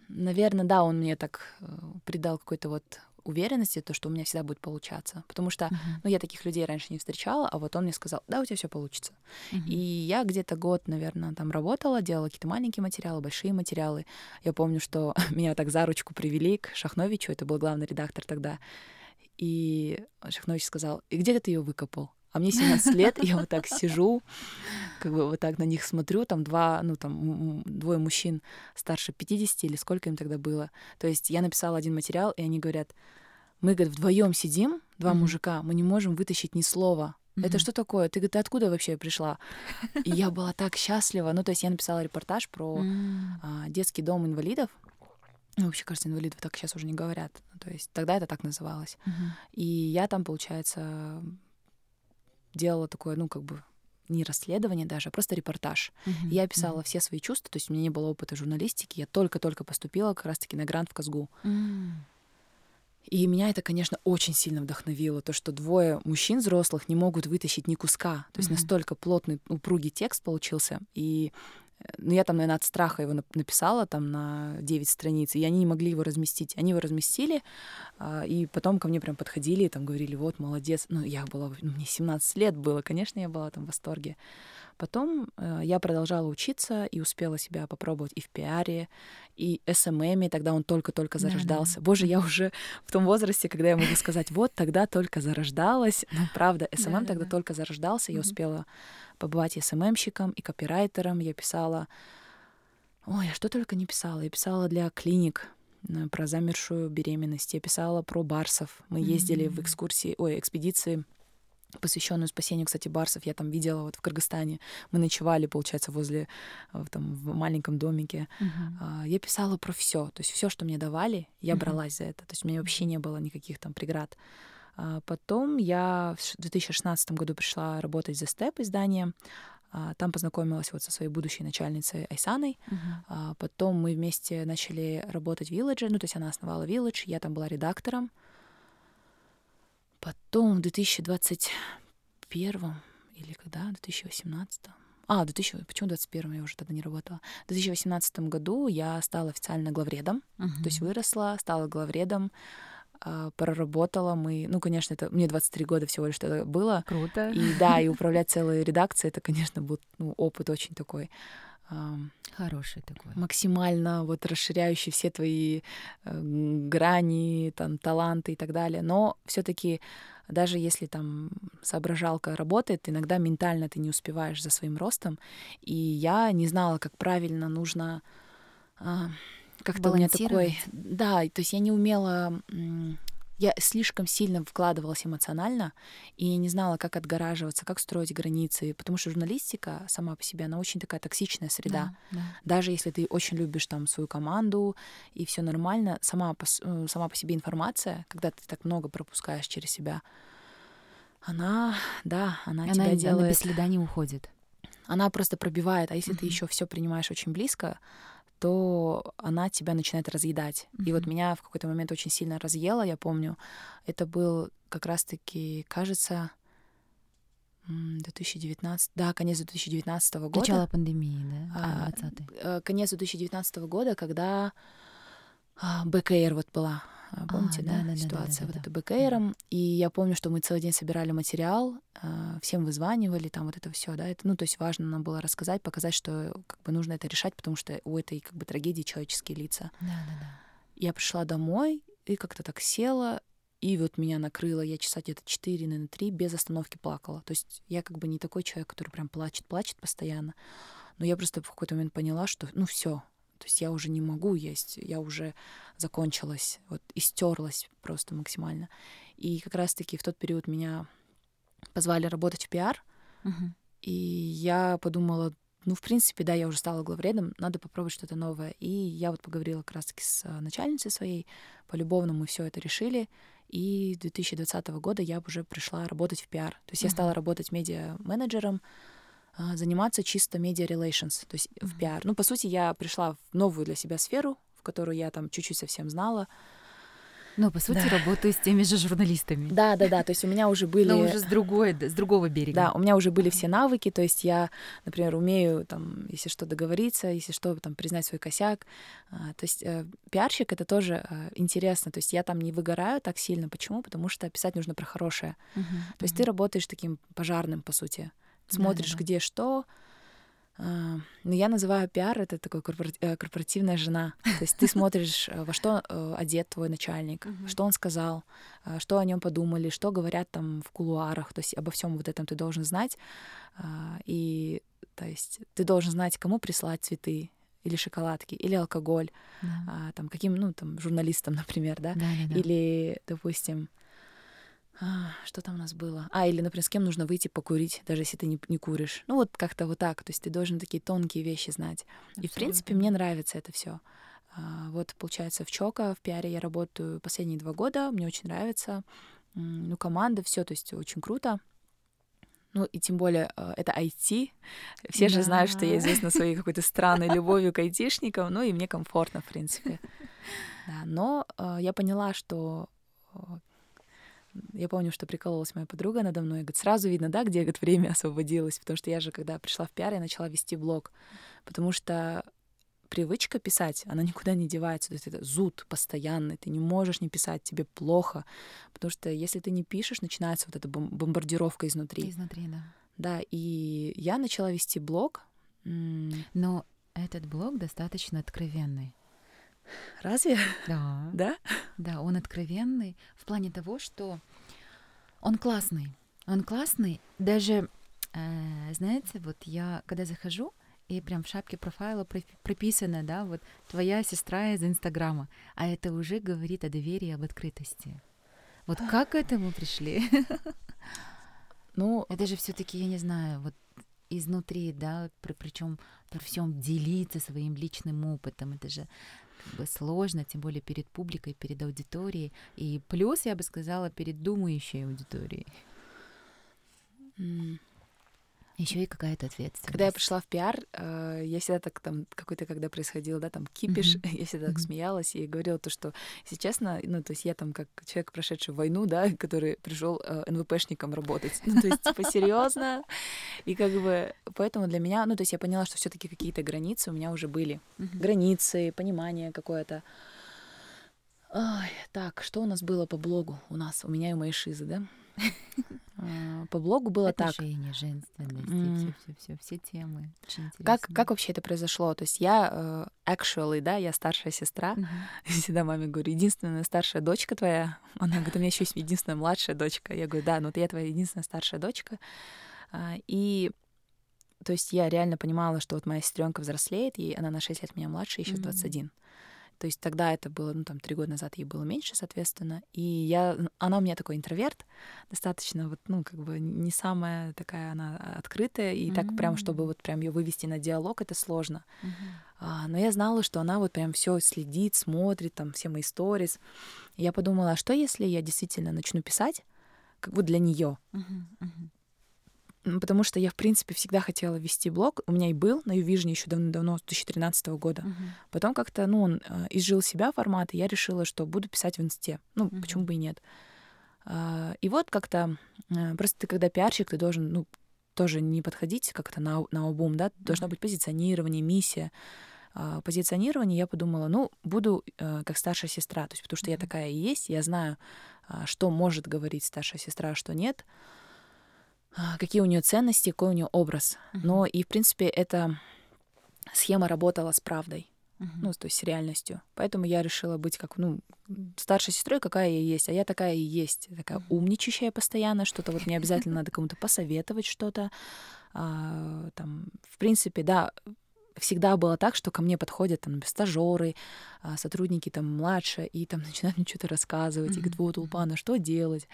наверное, да, он мне так э, придал какой-то вот уверенности, то, что у меня всегда будет получаться. Потому что, uh-huh. ну, я таких людей раньше не встречала, а вот он мне сказал, да, у тебя все получится. Uh-huh. И я где-то год, наверное, там работала, делала какие-то маленькие материалы, большие материалы. Я помню, что <laughs> меня так за ручку привели к Шахновичу, это был главный редактор тогда. И Шахнович сказал, и где ты ее выкопал? А мне 17 лет, я вот так сижу, как бы вот так на них смотрю, там два, ну там двое мужчин старше 50 или сколько им тогда было. То есть я написала один материал, и они говорят, мы, говорят, вдвоем сидим, два mm-hmm. мужика, мы не можем вытащить ни слова. Mm-hmm. Это что такое? Ты, ты откуда вообще пришла? И я была так счастлива. Ну, то есть я написала репортаж про mm-hmm. а, детский дом инвалидов. Ну, вообще, кажется, инвалидов так сейчас уже не говорят. То есть тогда это так называлось. Mm-hmm. И я там, получается, делала такое, ну, как бы не расследование даже, а просто репортаж. Uh-huh, я писала uh-huh. все свои чувства, то есть у меня не было опыта журналистики, я только-только поступила как раз-таки на грант в Казгу. Uh-huh. И меня это, конечно, очень сильно вдохновило, то, что двое мужчин взрослых не могут вытащить ни куска. То есть mm-hmm. настолько плотный, упругий текст получился. И ну, я там, наверное, от страха его написала там на 9 страниц, и они не могли его разместить. Они его разместили, а, и потом ко мне прям подходили и там говорили, вот, молодец. Ну, я была, ну, мне 17 лет было, конечно, я была там в восторге. Потом э, я продолжала учиться и успела себя попробовать и в пиаре, и SMM е, тогда он только-только зарождался. Да, да. Боже, я уже в том возрасте, когда я могу сказать, вот тогда только зарождалась. Ну, правда, SMM тогда только зарождался, я успела побывать и СММщиком, и копирайтером. Я писала... Ой, я что только не писала. Я писала для клиник э, про замершую беременность. Я писала про барсов. Мы ездили mm-hmm. в экскурсии, ой, экспедиции посвященную спасению, кстати, барсов, я там видела вот в Кыргызстане. Мы ночевали, получается, возле э, там в маленьком домике. Uh-huh. Я писала про все, то есть все, что мне давали, я uh-huh. бралась за это. То есть у меня вообще не было никаких там преград. А потом я в 2016 году пришла работать за Степ изданием. А, там познакомилась вот со своей будущей начальницей Айсаной. Uh-huh. Потом мы вместе начали работать в Village. Ну, то есть она основала Village, я там была редактором. Потом в 2021 или когда? В 2018 а, в 2000, почему 21 я уже тогда не работала? В 2018 году я стала официально главредом, uh-huh. то есть выросла, стала главредом, проработала мы, ну, конечно, это мне 23 года всего лишь это было. Круто. И да, и <laughs> управлять целой редакцией, это, конечно, был ну, опыт очень такой Хороший такой. Максимально вот расширяющий все твои э, грани, там, таланты и так далее. Но все таки даже если там соображалка работает, иногда ментально ты не успеваешь за своим ростом. И я не знала, как правильно нужно а, как-то у меня такой... Да, то есть я не умела я слишком сильно вкладывалась эмоционально и не знала, как отгораживаться, как строить границы, потому что журналистика сама по себе, она очень такая токсичная среда. Да, да. Даже если ты очень любишь там свою команду и все нормально, сама по, э, сама по себе информация, когда ты так много пропускаешь через себя, она, да, она, она тебя делает... Она без следа не уходит. Она просто пробивает, а если uh-huh. ты еще все принимаешь очень близко, то она тебя начинает разъедать. Mm-hmm. И вот меня в какой-то момент очень сильно разъела, я помню. Это был как раз-таки, кажется, 2019, да, конец 2019 года. Начало пандемии, да? А, 20 э, Конец 2019 года, когда а, БКР вот была помните, а, да, да, ситуация да, да, вот да, это БКРом. И я помню, что мы целый день собирали материал, а, всем вызванивали, там вот это все, да, это, ну, то есть важно нам было рассказать, показать, что как бы нужно это решать, потому что у этой как бы трагедии человеческие лица. Да, да, да. Я пришла домой и как-то так села, и вот меня накрыло, я часа где-то 4, наверное, 3 без остановки плакала. То есть я как бы не такой человек, который прям плачет, плачет постоянно. Но я просто в какой-то момент поняла, что ну все, то есть я уже не могу есть, я уже закончилась, вот истерлась просто максимально. И как раз-таки в тот период меня позвали работать в пиар, uh-huh. и я подумала, ну, в принципе, да, я уже стала главредом, надо попробовать что-то новое. И я вот поговорила как раз-таки с а, начальницей своей, полюбовно мы все это решили, и 2020 года я уже пришла работать в пиар. То есть uh-huh. я стала работать медиа-менеджером, заниматься чисто медиа relations, то есть uh-huh. в пиар. Ну, по сути, я пришла в новую для себя сферу, в которую я там чуть-чуть совсем знала, ну, по сути, да. работаю с теми же журналистами. Да, да, да. То есть у меня уже <laughs> были. Но уже с другой, с другого берега. Да, у меня уже были все навыки. То есть я, например, умею там, если что, договориться, если что, там признать свой косяк. А, то есть э, пиарщик это тоже э, интересно. То есть я там не выгораю так сильно. Почему? Потому что писать нужно про хорошее. Uh-huh, то есть uh-huh. ты работаешь таким пожарным, по сути. Смотришь, да, да, где что, а, ну, я называю пиар это такой э, корпоративная жена. То есть ты смотришь, э, во что э, одет твой начальник, что он сказал, что о нем подумали, что говорят там в кулуарах. То есть обо всем вот этом ты должен знать. А, и то есть ты должен знать, кому прислать цветы, или шоколадки, или алкоголь, да. а, там каким, ну там журналистам, <laughs> например, да, да, да, да. или, допустим, а, что там у нас было? А, или, например, с кем нужно выйти покурить, даже если ты не, не куришь. Ну, вот как-то вот так. То есть ты должен такие тонкие вещи знать. Абсолютно. И, в принципе, мне нравится это все. А, вот, получается, в Чока, в пиаре я работаю последние два года. Мне очень нравится. Ну, команда, все, то есть очень круто. Ну, и тем более а, это IT. Все да. же знают, что я известна своей <laughs> какой-то странной любовью к айтишникам, ну, и мне комфортно, в принципе. <laughs> Да, но я поняла, что я помню, что прикололась моя подруга надо мной. Говорит, сразу видно, да, где говорит, время <laughs> освободилось. Потому что я же, когда пришла в пиар, я начала вести блог. Потому что привычка писать, она никуда не девается. То есть это зуд постоянный. Ты не можешь не писать, тебе плохо. Потому что если ты не пишешь, начинается вот эта бомбардировка изнутри. Изнутри, да. Да, и я начала вести блог. Но этот блог достаточно откровенный. Разве? Да. <laughs> Да? Да, он откровенный в плане того, что он классный. Он классный. Даже, э, знаете, вот я, когда захожу, и прям в шапке профайла прописано, да, вот твоя сестра из Инстаграма, а это уже говорит о доверии, об открытости. Вот как к этому пришли? <laughs> Ну, это же все-таки, я не знаю, вот изнутри, да, при, причем при всем делиться своим личным опытом. Это же как бы сложно, тем более перед публикой, перед аудиторией. И плюс, я бы сказала, перед думающей аудиторией. Еще и какая-то ответственность. Когда я пришла в пиар, э, я всегда так там какой-то, когда происходил, да, там кипиш, mm-hmm. <laughs> я всегда так mm-hmm. смеялась и говорила то, что, если честно, ну, то есть я там как человек, прошедший войну, да, <laughs> который пришел э, НВПшником работать. <laughs> Ну, то есть, типа, серьезно. И как бы, поэтому для меня, ну, то есть я поняла, что все-таки какие-то границы у меня уже были. Mm-hmm. Границы, понимание какое-то. Ой, так, что у нас было по блогу? У нас, у меня и моей шизы, да? А, по блогу было так. Отношения, женственность, mm. все, все, все, все темы. Как, как вообще это произошло? То есть я uh, actually, да, я старшая сестра. Mm-hmm. <laughs> Всегда маме говорю, единственная старшая дочка твоя. Она говорит, у меня еще есть единственная младшая дочка. Я говорю, да, ну ты я твоя единственная старшая дочка. Uh, и то есть я реально понимала, что вот моя сестренка взрослеет, и она на 6 лет меня младше, и сейчас mm-hmm. 21. То есть тогда это было, ну, там, три года назад ей было меньше, соответственно. И я, она у меня такой интроверт, достаточно, вот, ну, как бы не самая такая она открытая, и mm-hmm. так прям, чтобы вот прям ее вывести на диалог, это сложно. Mm-hmm. А, но я знала, что она вот прям все следит, смотрит, там, все мои сторис. Я подумала, а что если я действительно начну писать, как бы для нее? Mm-hmm. Mm-hmm потому что я, в принципе, всегда хотела вести блог. У меня и был на Uvision еще давно-давно, с 2013 года. Uh-huh. Потом как-то, ну, он э, изжил себя формат, и я решила, что буду писать в инсте. Ну, uh-huh. почему бы и нет. Э, и вот как-то, э, просто ты когда пиарщик, ты должен, ну, тоже не подходить как-то на, на обум, да, должно быть позиционирование, миссия. Э, позиционирование я подумала, ну, буду э, как старшая сестра, то есть потому что uh-huh. я такая и есть, я знаю, э, что может говорить старшая сестра, а что нет. А, какие у нее ценности, какой у нее образ. Uh-huh. Но и, в принципе, эта схема работала с правдой. Uh-huh. Ну, то есть с реальностью. Поэтому я решила быть как, ну, старшей сестрой, какая я есть. А я такая и есть. Такая uh-huh. умничающая постоянно. Что-то вот мне обязательно <laughs> надо кому-то посоветовать что-то. А, там, в принципе, да, всегда было так, что ко мне подходят там стажеры, а, сотрудники там младше, и там <laughs> начинают мне что-то рассказывать, mm-hmm. и говорят, вот, Улпана, что делать?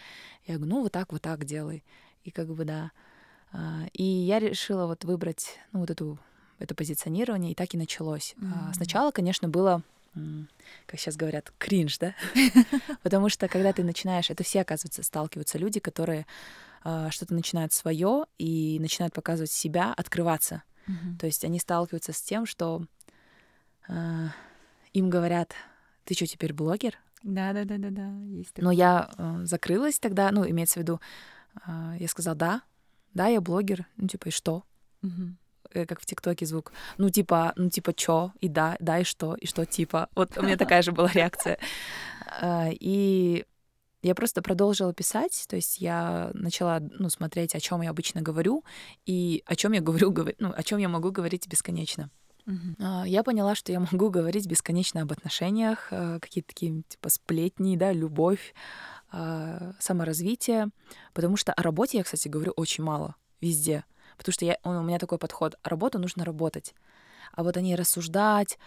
Я говорю, ну, вот так, вот так делай и как бы да. А, и я решила вот выбрать, ну, вот эту это позиционирование, и так и началось. Mm-hmm. Сначала, конечно, было как сейчас говорят, кринж, да? <laughs> Потому что когда ты начинаешь, это все, оказывается, сталкиваются люди, которые э, что-то начинают свое и начинают показывать себя, открываться. Mm-hmm. То есть они сталкиваются с тем, что э, им говорят, ты что, теперь блогер? Да, да, да, да, да. Есть такое. Но я э, закрылась тогда, ну, имеется в виду, я сказала, да, да, я блогер. Ну, типа, и что? Угу. Как в ТикТоке звук. Ну, типа, ну, типа, чё, и да, да, и что, и что, типа. Вот у меня <laughs> такая же была реакция. Э, и я просто продолжила писать, то есть я начала ну, смотреть, о чем я обычно говорю, и о чем я говорю, ну, о чем я могу говорить бесконечно. Uh-huh. Я поняла, что я могу говорить бесконечно об отношениях, э, какие-то такие типа сплетни, да, любовь, а, саморазвитие, потому что о работе я, кстати, говорю очень мало везде, потому что я, у меня такой подход: работу нужно работать, а вот о ней рассуждать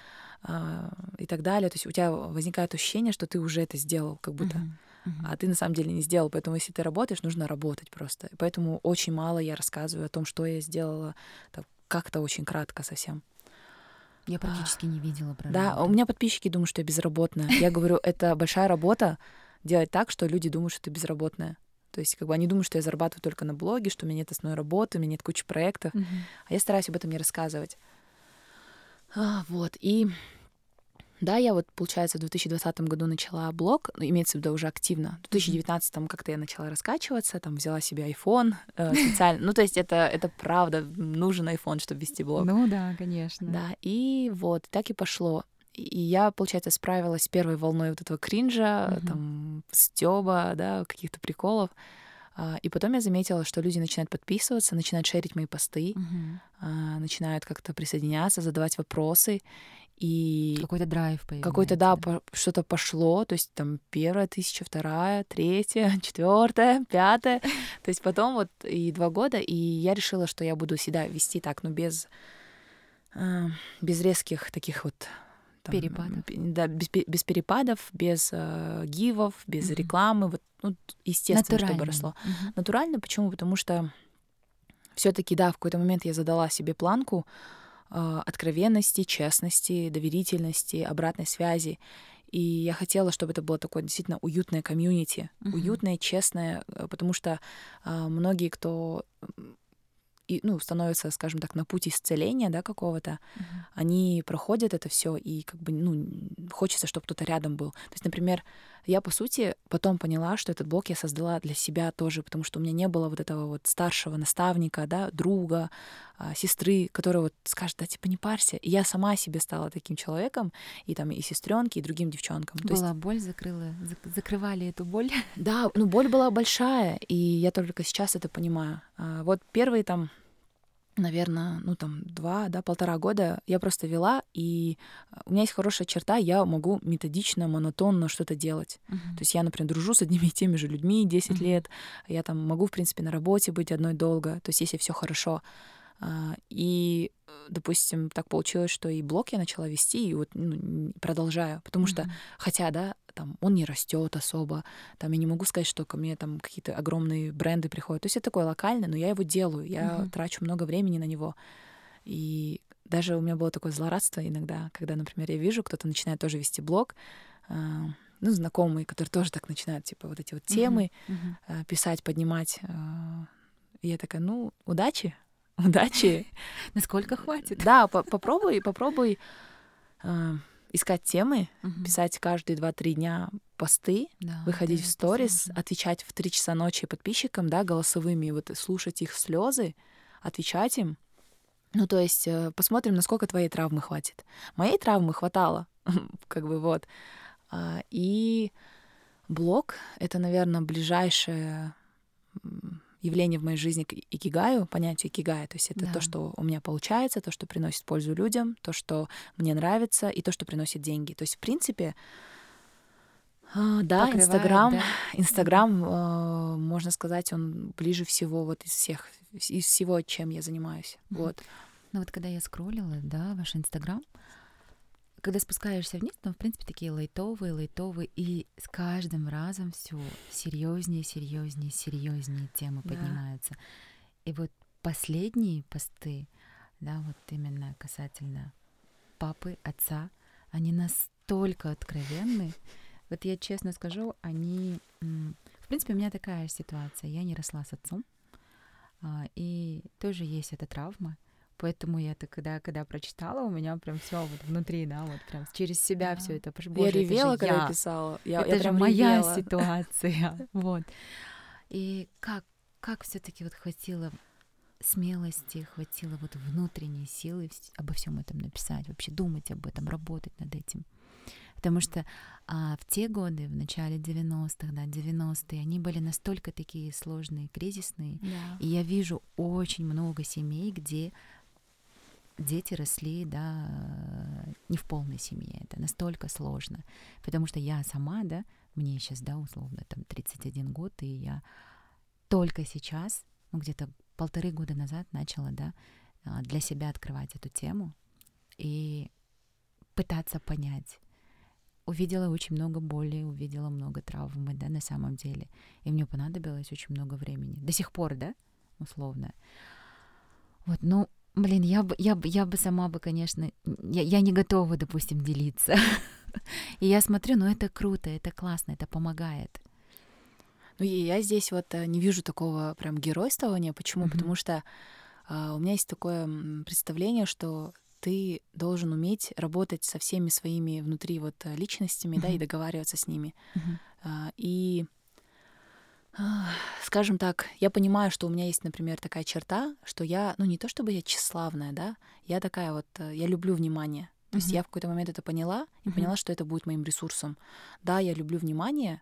а, и так далее, то есть у тебя возникает ощущение, что ты уже это сделал, как будто. Uh-huh. Uh-huh. А ты на самом деле не сделал, поэтому если ты работаешь, нужно работать просто. Поэтому очень мало я рассказываю о том, что я сделала, как-то очень кратко совсем. Я практически не видела про Да, у меня подписчики думают, что я безработная. Я говорю, это большая работа делать так, что люди думают, что ты безработная. То есть, как бы они думают, что я зарабатываю только на блоге, что у меня нет основной работы, у меня нет кучи проектов. А я стараюсь об этом не рассказывать. А, вот. И да, я вот, получается, в 2020 году начала блог, ну, имеется в виду уже активно. В 2019 как-то я начала раскачиваться, там взяла себе iPhone э, <laughs> специально. Ну, то есть это, это правда, нужен iPhone, чтобы вести блог. Ну да, конечно. Да, и вот, так и пошло. И я, получается, справилась с первой волной вот этого кринжа, mm-hmm. там, стёба, да, каких-то приколов. А, и потом я заметила, что люди начинают подписываться, начинают шерить мои посты, uh-huh. начинают как-то присоединяться, задавать вопросы. И какой-то драйв появился. Какой-то, да, по- что-то пошло, то есть там первая тысяча, вторая, третья, <laughs> четвертая, пятая. То есть потом вот и два года, и я решила, что я буду всегда вести так, ну, без, э, без резких таких вот там, перепадов. Да, без, без перепадов, без э, гивов, без mm-hmm. рекламы, вот, ну, естественно, чтобы росло. Mm-hmm. Натурально, почему? Потому что все-таки, да, в какой-то момент я задала себе планку, а, откровенности, честности, доверительности, обратной связи. И я хотела, чтобы это было такое действительно уютное комьюнити, uh-huh. уютное, честное, э, потому что э, многие, кто и, ну, становятся, скажем так, на путь исцеления, да, какого-то, uh-huh. они проходят это все и как бы, ну, хочется, чтобы кто-то рядом был. То есть, например, я, по сути, потом поняла, что этот блог я создала для себя тоже, потому что у меня не было вот этого вот старшего наставника, да, друга, а, сестры, которая вот скажет, да, типа, не парься. И я сама себе стала таким человеком, и там и сестренки, и другим девчонкам. Была То есть... боль, закрыла, закрывали эту боль. Да, ну боль была большая, и я только сейчас это понимаю. А, вот первые там наверное, ну там два, да, полтора года я просто вела, и у меня есть хорошая черта, я могу методично, монотонно что-то делать. Uh-huh. То есть я, например, дружу с одними и теми же людьми 10 uh-huh. лет, я там могу, в принципе, на работе быть одной долго, то есть если все хорошо. А, и, допустим, так получилось, что и блог я начала вести, и вот ну, продолжаю, потому mm-hmm. что, хотя, да, там он не растет особо, там я не могу сказать, что ко мне там какие-то огромные бренды приходят. То есть это такое локальное, но я его делаю, я mm-hmm. трачу много времени на него. И даже у меня было такое злорадство иногда, когда, например, я вижу, кто-то начинает тоже вести блог, а, ну, знакомые, которые тоже так начинают, типа, вот эти вот темы mm-hmm. писать, поднимать. И я такая, ну, удачи, удачи. <laughs> Насколько хватит? Да, попробуй, попробуй искать темы, писать каждые два-три дня посты, выходить в сторис, отвечать в три часа ночи подписчикам, да, голосовыми, вот слушать их слезы, отвечать им. Ну, то есть э, посмотрим, насколько твоей травмы хватит. Моей травмы хватало, <laughs> как бы вот. А, и блог — это, наверное, ближайшее явление в моей жизни к икигаю, понятию икигая. То есть это да. то, что у меня получается, то, что приносит пользу людям, то, что мне нравится, и то, что приносит деньги. То есть, в принципе, а, да, Инстаграм, <laughs> Инстаграм, э, можно сказать, он ближе всего вот из всех, из всего, чем я занимаюсь. Mm-hmm. Вот. Ну вот когда я скроллила, да, ваш Инстаграм, когда спускаешься вниз, там, в принципе, такие лайтовые, лайтовые, и с каждым разом все серьезнее, серьезнее, серьезнее темы да. поднимаются. И вот последние посты, да, вот именно касательно папы, отца, они настолько откровенны. Вот я честно скажу, они... В принципе, у меня такая ситуация. Я не росла с отцом, а, и тоже есть эта травма. Поэтому я так, когда, когда прочитала, у меня прям все вот внутри, да, вот прям через себя да. все это. Боже, я ревела, когда я писала. Я, это я же моя ревела. ситуация. <laughs> Вот. И как, как все-таки вот хватило смелости, хватило вот внутренней силы обо всем этом написать, вообще думать об этом, работать над этим. Потому что а, в те годы, в начале 90-х, да, 90-е, они были настолько такие сложные, кризисные. Да. И я вижу очень много семей, где дети росли, да, не в полной семье. Это настолько сложно. Потому что я сама, да, мне сейчас, да, условно, там 31 год, и я только сейчас, ну, где-то полторы года назад начала, да, а, для себя открывать эту тему и пытаться понять. Увидела очень много боли, увидела много травмы, да, на самом деле. И мне понадобилось очень много времени. До сих пор, да, условно. Вот, ну, Блин, я бы, я бы, я бы сама бы, конечно, я, я не готова, допустим, делиться. <laughs> И я смотрю, ну это круто, это классно, это помогает. Ну и я здесь вот э, не вижу такого прям геройствования. Почему? Mm-hmm. Потому что а, у меня есть такое представление, что ты должен уметь работать со всеми своими внутри вот э, личностями, mm-hmm. да, и договариваться с ними. Mm-hmm. А, и Скажем так, я понимаю, что у меня есть, например, такая черта, что я, ну не то чтобы я тщеславная, да, я такая вот, э, я люблю внимание. То uh-huh. есть я в какой-то момент это поняла и uh-huh. поняла, что это будет моим ресурсом. Да, я люблю внимание,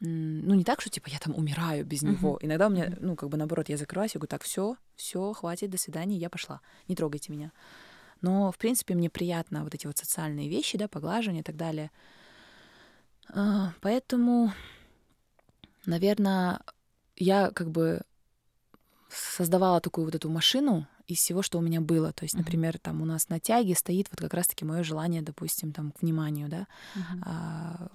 ну не так, что типа я там умираю без uh-huh. него. Иногда у меня, ну как бы наоборот, я закрываюсь и говорю, так, все, все, хватит, до свидания, я пошла, не трогайте меня. Но в принципе мне приятно вот эти вот социальные вещи, да, поглаживание и так далее. А, поэтому наверное, я как бы создавала такую вот эту машину из всего, что у меня было. То есть, например, там у нас на тяге стоит вот как раз-таки мое желание, допустим, там к вниманию, да. Uh-huh. А,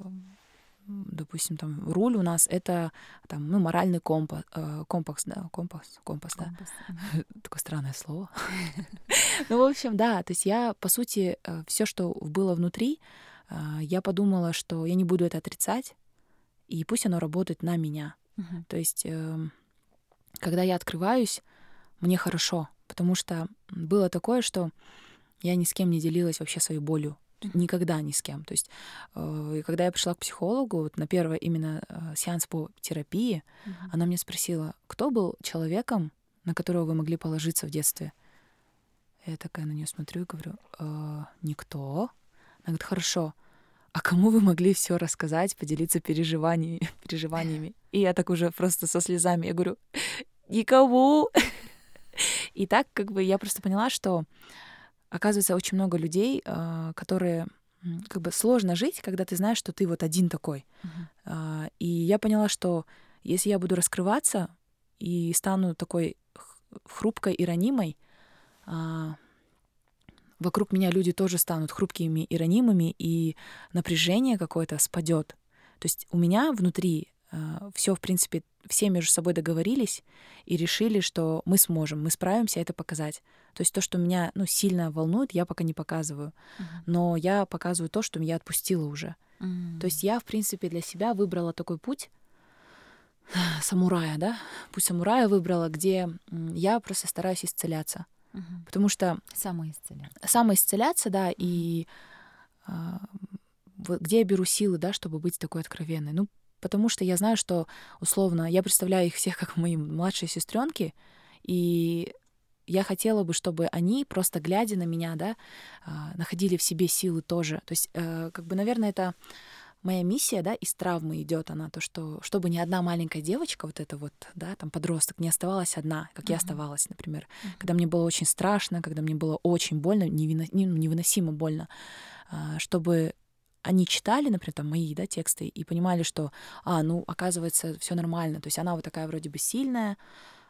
допустим, там руль у нас это там, ну, моральный компас, э, компас, да, компас, компас, да. <laughs> Такое странное слово. <laughs> <laughs> ну, в общем, да, то есть я, по сути, э, все, что было внутри, э, я подумала, что я не буду это отрицать, и пусть оно работает на меня. Uh-huh. То есть, э, когда я открываюсь, мне хорошо, потому что было такое, что я ни с кем не делилась вообще своей болью. Никогда ни с кем. То есть, э, когда я пришла к психологу, вот на первый именно э, сеанс по терапии, uh-huh. она мне спросила, кто был человеком, на которого вы могли положиться в детстве. Я такая на нее смотрю и говорю, э, никто. Она говорит, хорошо, а кому вы могли все рассказать, поделиться переживаниями, <laughs> переживаниями? И я так уже просто со слезами, я говорю, никому. <laughs> И так как бы я просто поняла, что оказывается очень много людей, а, которые как бы сложно жить, когда ты знаешь, что ты вот один такой. Uh-huh. И я поняла, что если я буду раскрываться и стану такой хрупкой и ранимой, а, вокруг меня люди тоже станут хрупкими и ранимыми, и напряжение какое-то спадет. То есть у меня внутри э, все, в принципе, все между собой договорились и решили, что мы сможем, мы справимся это показать. То есть то, что меня ну, сильно волнует, я пока не показываю. Uh-huh. Но я показываю то, что меня отпустило уже. Uh-huh. То есть я, в принципе, для себя выбрала такой путь <sighs> самурая, да, путь самурая выбрала, где я просто стараюсь исцеляться. Угу. Потому что... Самоисцеляться. Самоисцеляться, да, и а, вот где я беру силы, да, чтобы быть такой откровенной? Ну, потому что я знаю, что, условно, я представляю их всех <laughs> как мои младшие сестренки, и я хотела бы, чтобы они, просто глядя на меня, да, а, находили в себе силы тоже. То есть, э, как бы, наверное, это моя миссия, да, из травмы идет она, то, что чтобы ни одна маленькая девочка, вот эта вот, да, там подросток, не оставалась одна, как uh-huh. я оставалась, например, uh-huh. когда мне было очень страшно, когда мне было очень больно, невино, невыносимо больно, а, чтобы они читали, например, там мои, да, тексты и понимали, что, а, ну, оказывается, все нормально, то есть она вот такая вроде бы сильная,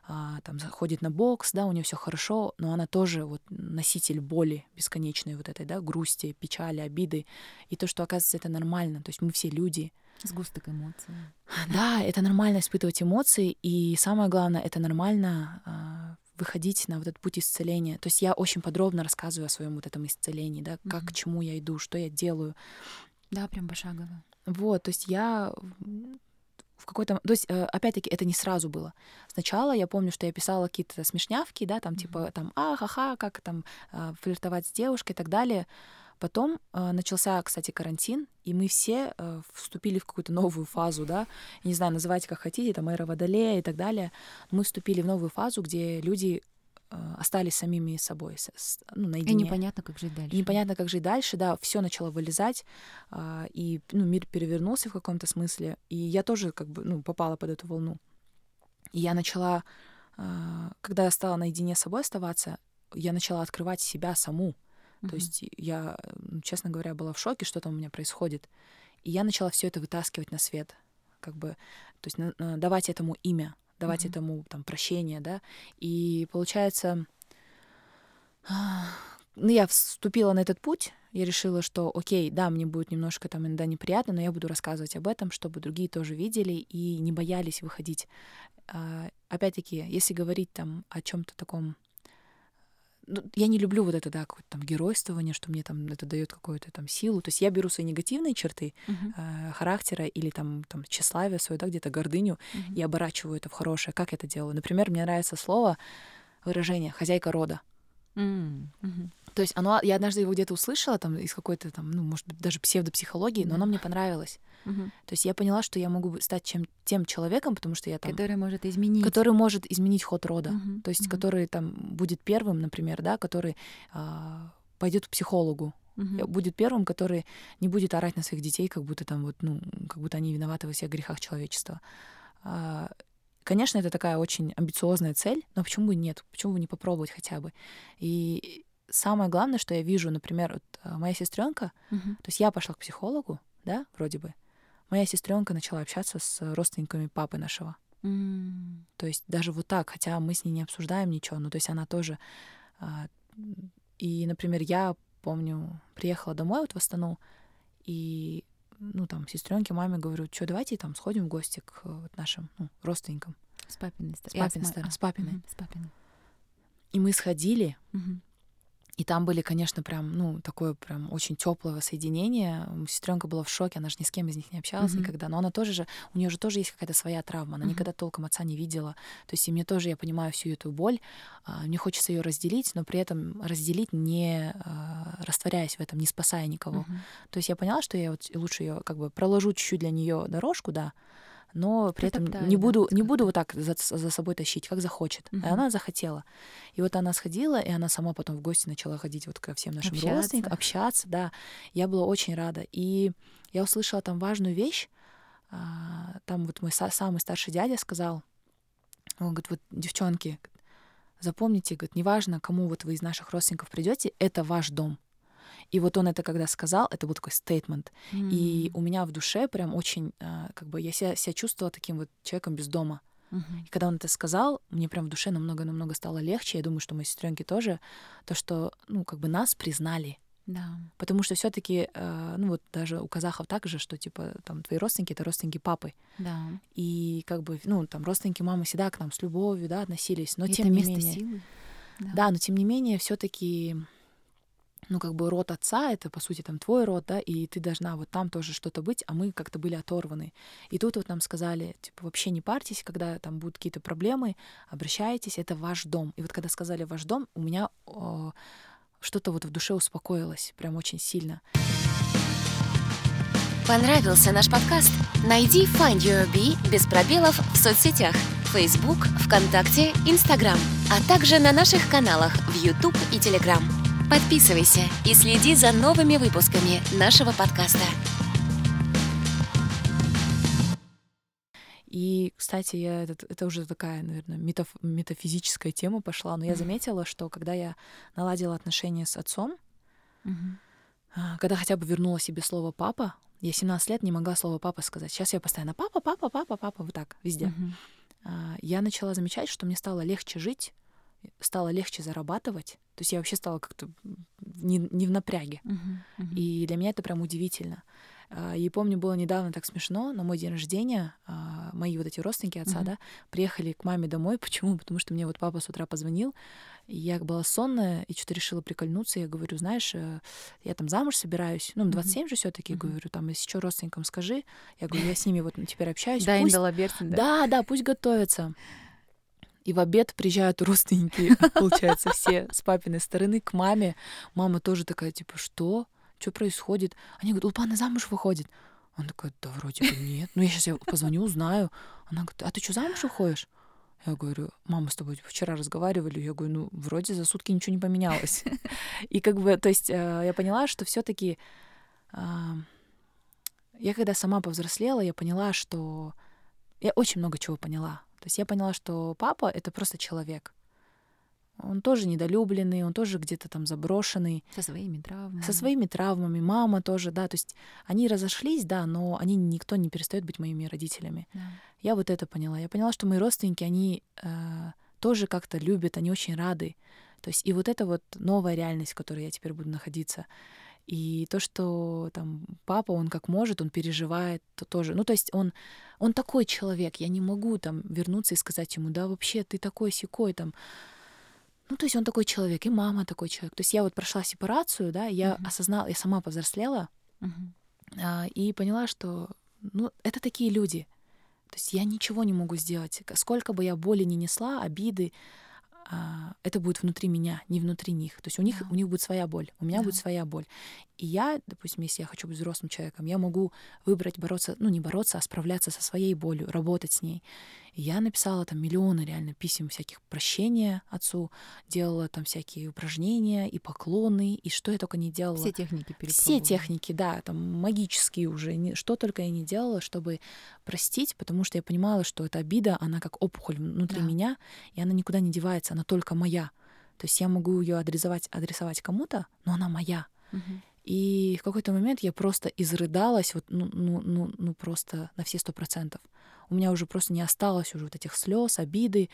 там заходит на бокс, да, у нее все хорошо, но она тоже вот носитель боли бесконечной вот этой, да, грусти, печали, обиды, и то, что оказывается это нормально, то есть мы все люди. Сгусток эмоций. <laughs> Да, это нормально испытывать эмоции, и самое главное, это нормально а, выходить на вот этот путь исцеления. То есть я очень подробно рассказываю о своем вот этом исцелении, да, как, к чему я иду, что я делаю. Да, прям пошагово. Вот, то есть я в какой-то... То есть, э, опять-таки, это не сразу было. Сначала я помню, что я писала какие-то смешнявки, да, там, типа, там, а, ха-ха, как там э, флиртовать с девушкой и так далее. Потом э, начался, кстати, карантин, и мы все э, вступили в какую-то новую фазу, да, не знаю, называйте как хотите, там, эра Водолея и так далее. Мы вступили в новую фазу, где люди остались самими собой, ну, наедине. И непонятно, как жить дальше. Непонятно, как жить дальше, да, все начало вылезать, э, и ну, мир перевернулся в каком-то смысле, и я тоже как бы ну, попала под эту волну. И я начала, э, когда я стала наедине с собой оставаться, я начала открывать себя саму. Uh-huh. То есть я, честно говоря, была в шоке, что там у меня происходит. И я начала все это вытаскивать на свет, как бы, то есть давать этому имя, давать uh-huh. этому там прощение, да. И получается, <sighs> ну, я вступила на этот путь, я решила, что окей, да, мне будет немножко там иногда неприятно, но я буду рассказывать об этом, чтобы другие тоже видели и не боялись выходить. А, опять-таки, если говорить там о чем-то таком ну, я не люблю вот это, да, какое-то там геройствование, что мне там это дает какую-то там силу. То есть я беру свои негативные черты uh-huh. э, характера или там, там тщеславие свое, да, где-то гордыню, uh-huh. и оборачиваю это в хорошее. Как я это делаю? Например, мне нравится слово, выражение «хозяйка рода». Mm-hmm. То есть оно, я однажды его где-то услышала, там, из какой-то там, ну, может быть, даже псевдопсихологии, но оно мне понравилось. Mm-hmm. То есть я поняла, что я могу стать чем, тем человеком, потому что я там... Который может изменить. Который может изменить ход рода. Mm-hmm. То есть mm-hmm. который там будет первым, например, да, который а, пойдет к психологу, Uh-huh. будет первым, который не будет орать на своих детей, как будто там вот, ну, как будто они виноваты во всех грехах человечества. А, конечно, это такая очень амбициозная цель, но почему бы нет? Почему бы не попробовать хотя бы? И самое главное, что я вижу, например, вот э, моя сестренка, uh-huh. то есть я пошла к психологу, да, вроде бы. Моя сестренка начала общаться с родственниками папы нашего. Mm. То есть даже вот так, хотя мы с ней не обсуждаем ничего, но то есть она тоже. А, и, например, я помню, приехала домой вот в Астану, и ну там сестренке, маме говорю, что давайте там сходим в гости к вот, нашим ну, родственникам. С папиной стороны. С папиной стороны. С папиной. С папиной. И мы сходили, угу. И там были, конечно, прям, ну, такое прям очень теплое соединение. Сестренка была в шоке, она же ни с кем из них не общалась mm-hmm. никогда. Но она тоже же, у нее же тоже есть какая-то своя травма. Она mm-hmm. никогда толком отца не видела. То есть и мне тоже, я понимаю всю эту боль. А, мне хочется ее разделить, но при этом разделить не а, растворяясь в этом, не спасая никого. Mm-hmm. То есть я поняла, что я вот лучше ее как бы проложу чуть-чуть для нее дорожку, да, но при этом не буду, да, не буду вот так за, за собой тащить, как захочет. Угу. И она захотела. И вот она сходила, и она сама потом в гости начала ходить вот ко всем нашим общаться. родственникам, общаться, да. Я была очень рада. И я услышала там важную вещь. А, там вот мой самый старший дядя сказал, он говорит, вот девчонки, запомните, говорит, неважно, кому вот вы из наших родственников придете, это ваш дом. И вот он это когда сказал, это был такой стейтмент. Mm. И у меня в душе прям очень, а, как бы, я себя, себя чувствовала таким вот человеком без дома. И когда он это сказал, мне прям в душе намного-намного стало легче. Я думаю, что мои сестренки тоже, то, что, ну, как бы нас признали. Да. Потому что все-таки, э, ну вот даже у казахов так же, что типа там твои родственники это родственники папы. Да. И как бы, ну там родственники мамы всегда к нам с любовью, да, относились, но и тем это не место менее. Силы. Да. да, но тем не менее все-таки ну, как бы род отца, это, по сути, там твой род, да, и ты должна вот там тоже что-то быть, а мы как-то были оторваны. И тут вот нам сказали, типа, вообще не парьтесь, когда там будут какие-то проблемы, обращайтесь, это ваш дом. И вот когда сказали ваш дом, у меня о, что-то вот в душе успокоилось, прям очень сильно. Понравился наш подкаст? Найди Find Your Bee без пробелов в соцсетях Facebook, ВКонтакте, Instagram, а также на наших каналах в YouTube и Telegram. Подписывайся и следи за новыми выпусками нашего подкаста. И, кстати, я, это, это уже такая, наверное, метаф, метафизическая тема пошла, но я заметила, что когда я наладила отношения с отцом, mm-hmm. когда хотя бы вернула себе слово папа, я 17 лет не могла слово папа сказать. Сейчас я постоянно папа, папа, папа, папа, вот так, везде. Mm-hmm. Я начала замечать, что мне стало легче жить, стало легче зарабатывать. То есть я вообще стала как-то не, не в напряге. Uh-huh, uh-huh. И для меня это прям удивительно. А, и помню, было недавно так смешно, на мой день рождения а, мои вот эти родственники отца, mm-hmm. да, приехали к маме домой. <laughs> Почему? Потому что мне вот папа с утра позвонил, и я была сонная, и что-то решила прикольнуться. Я говорю, знаешь, э, я там замуж собираюсь, ну, 27 mm-hmm. же все таки mm-hmm. говорю, там, если что, родственникам скажи. Я говорю, я с ними вот теперь общаюсь. Да, пусть... да? Да, да, пусть готовятся. И в обед приезжают родственники, <laughs> получается, все с папиной стороны к маме. Мама тоже такая, типа, что? Что происходит? Они говорят, Улпана замуж выходит. Он такой, да вроде бы нет. Ну, я сейчас я позвоню, узнаю. Она говорит, а ты что, замуж выходишь? Я говорю, мама, с тобой вчера разговаривали. Я говорю, ну, вроде за сутки ничего не поменялось. <laughs> И как бы, то есть э, я поняла, что все таки я когда сама повзрослела, я поняла, что я очень много чего поняла. То есть я поняла, что папа — это просто человек. Он тоже недолюбленный, он тоже где-то там заброшенный. Со своими травмами. Со своими травмами. Мама тоже, да. То есть они разошлись, да, но они никто не перестает быть моими родителями. Да. Я вот это поняла. Я поняла, что мои родственники, они э, тоже как-то любят, они очень рады. То есть и вот это вот новая реальность, в которой я теперь буду находиться. И то, что там папа, он как может, он переживает, то тоже. Ну, то есть он, он такой человек, я не могу там вернуться и сказать ему, да, вообще ты такой секой там. Ну, то есть он такой человек, и мама такой человек. То есть я вот прошла сепарацию, да, я uh-huh. осознала, я сама повзрослела uh-huh. а, и поняла, что, ну, это такие люди. То есть я ничего не могу сделать. Сколько бы я боли не несла, обиды, это будет внутри меня, не внутри них. То есть у них, да. у них будет своя боль, у меня да. будет своя боль. И я, допустим, если я хочу быть взрослым человеком, я могу выбрать бороться, ну не бороться, а справляться со своей болью, работать с ней. Я написала там миллионы реально писем всяких прощения отцу, делала там всякие упражнения и поклоны, и что я только не делала. Все техники Все техники, да, там магические уже, что только я не делала, чтобы простить, потому что я понимала, что эта обида, она как опухоль внутри да. меня, и она никуда не девается, она только моя. То есть я могу ее адресовать, адресовать кому-то, но она моя. Угу. И в какой-то момент я просто изрыдалась, вот, ну, ну, ну, ну просто на все сто процентов. У меня уже просто не осталось уже вот этих слез, обиды.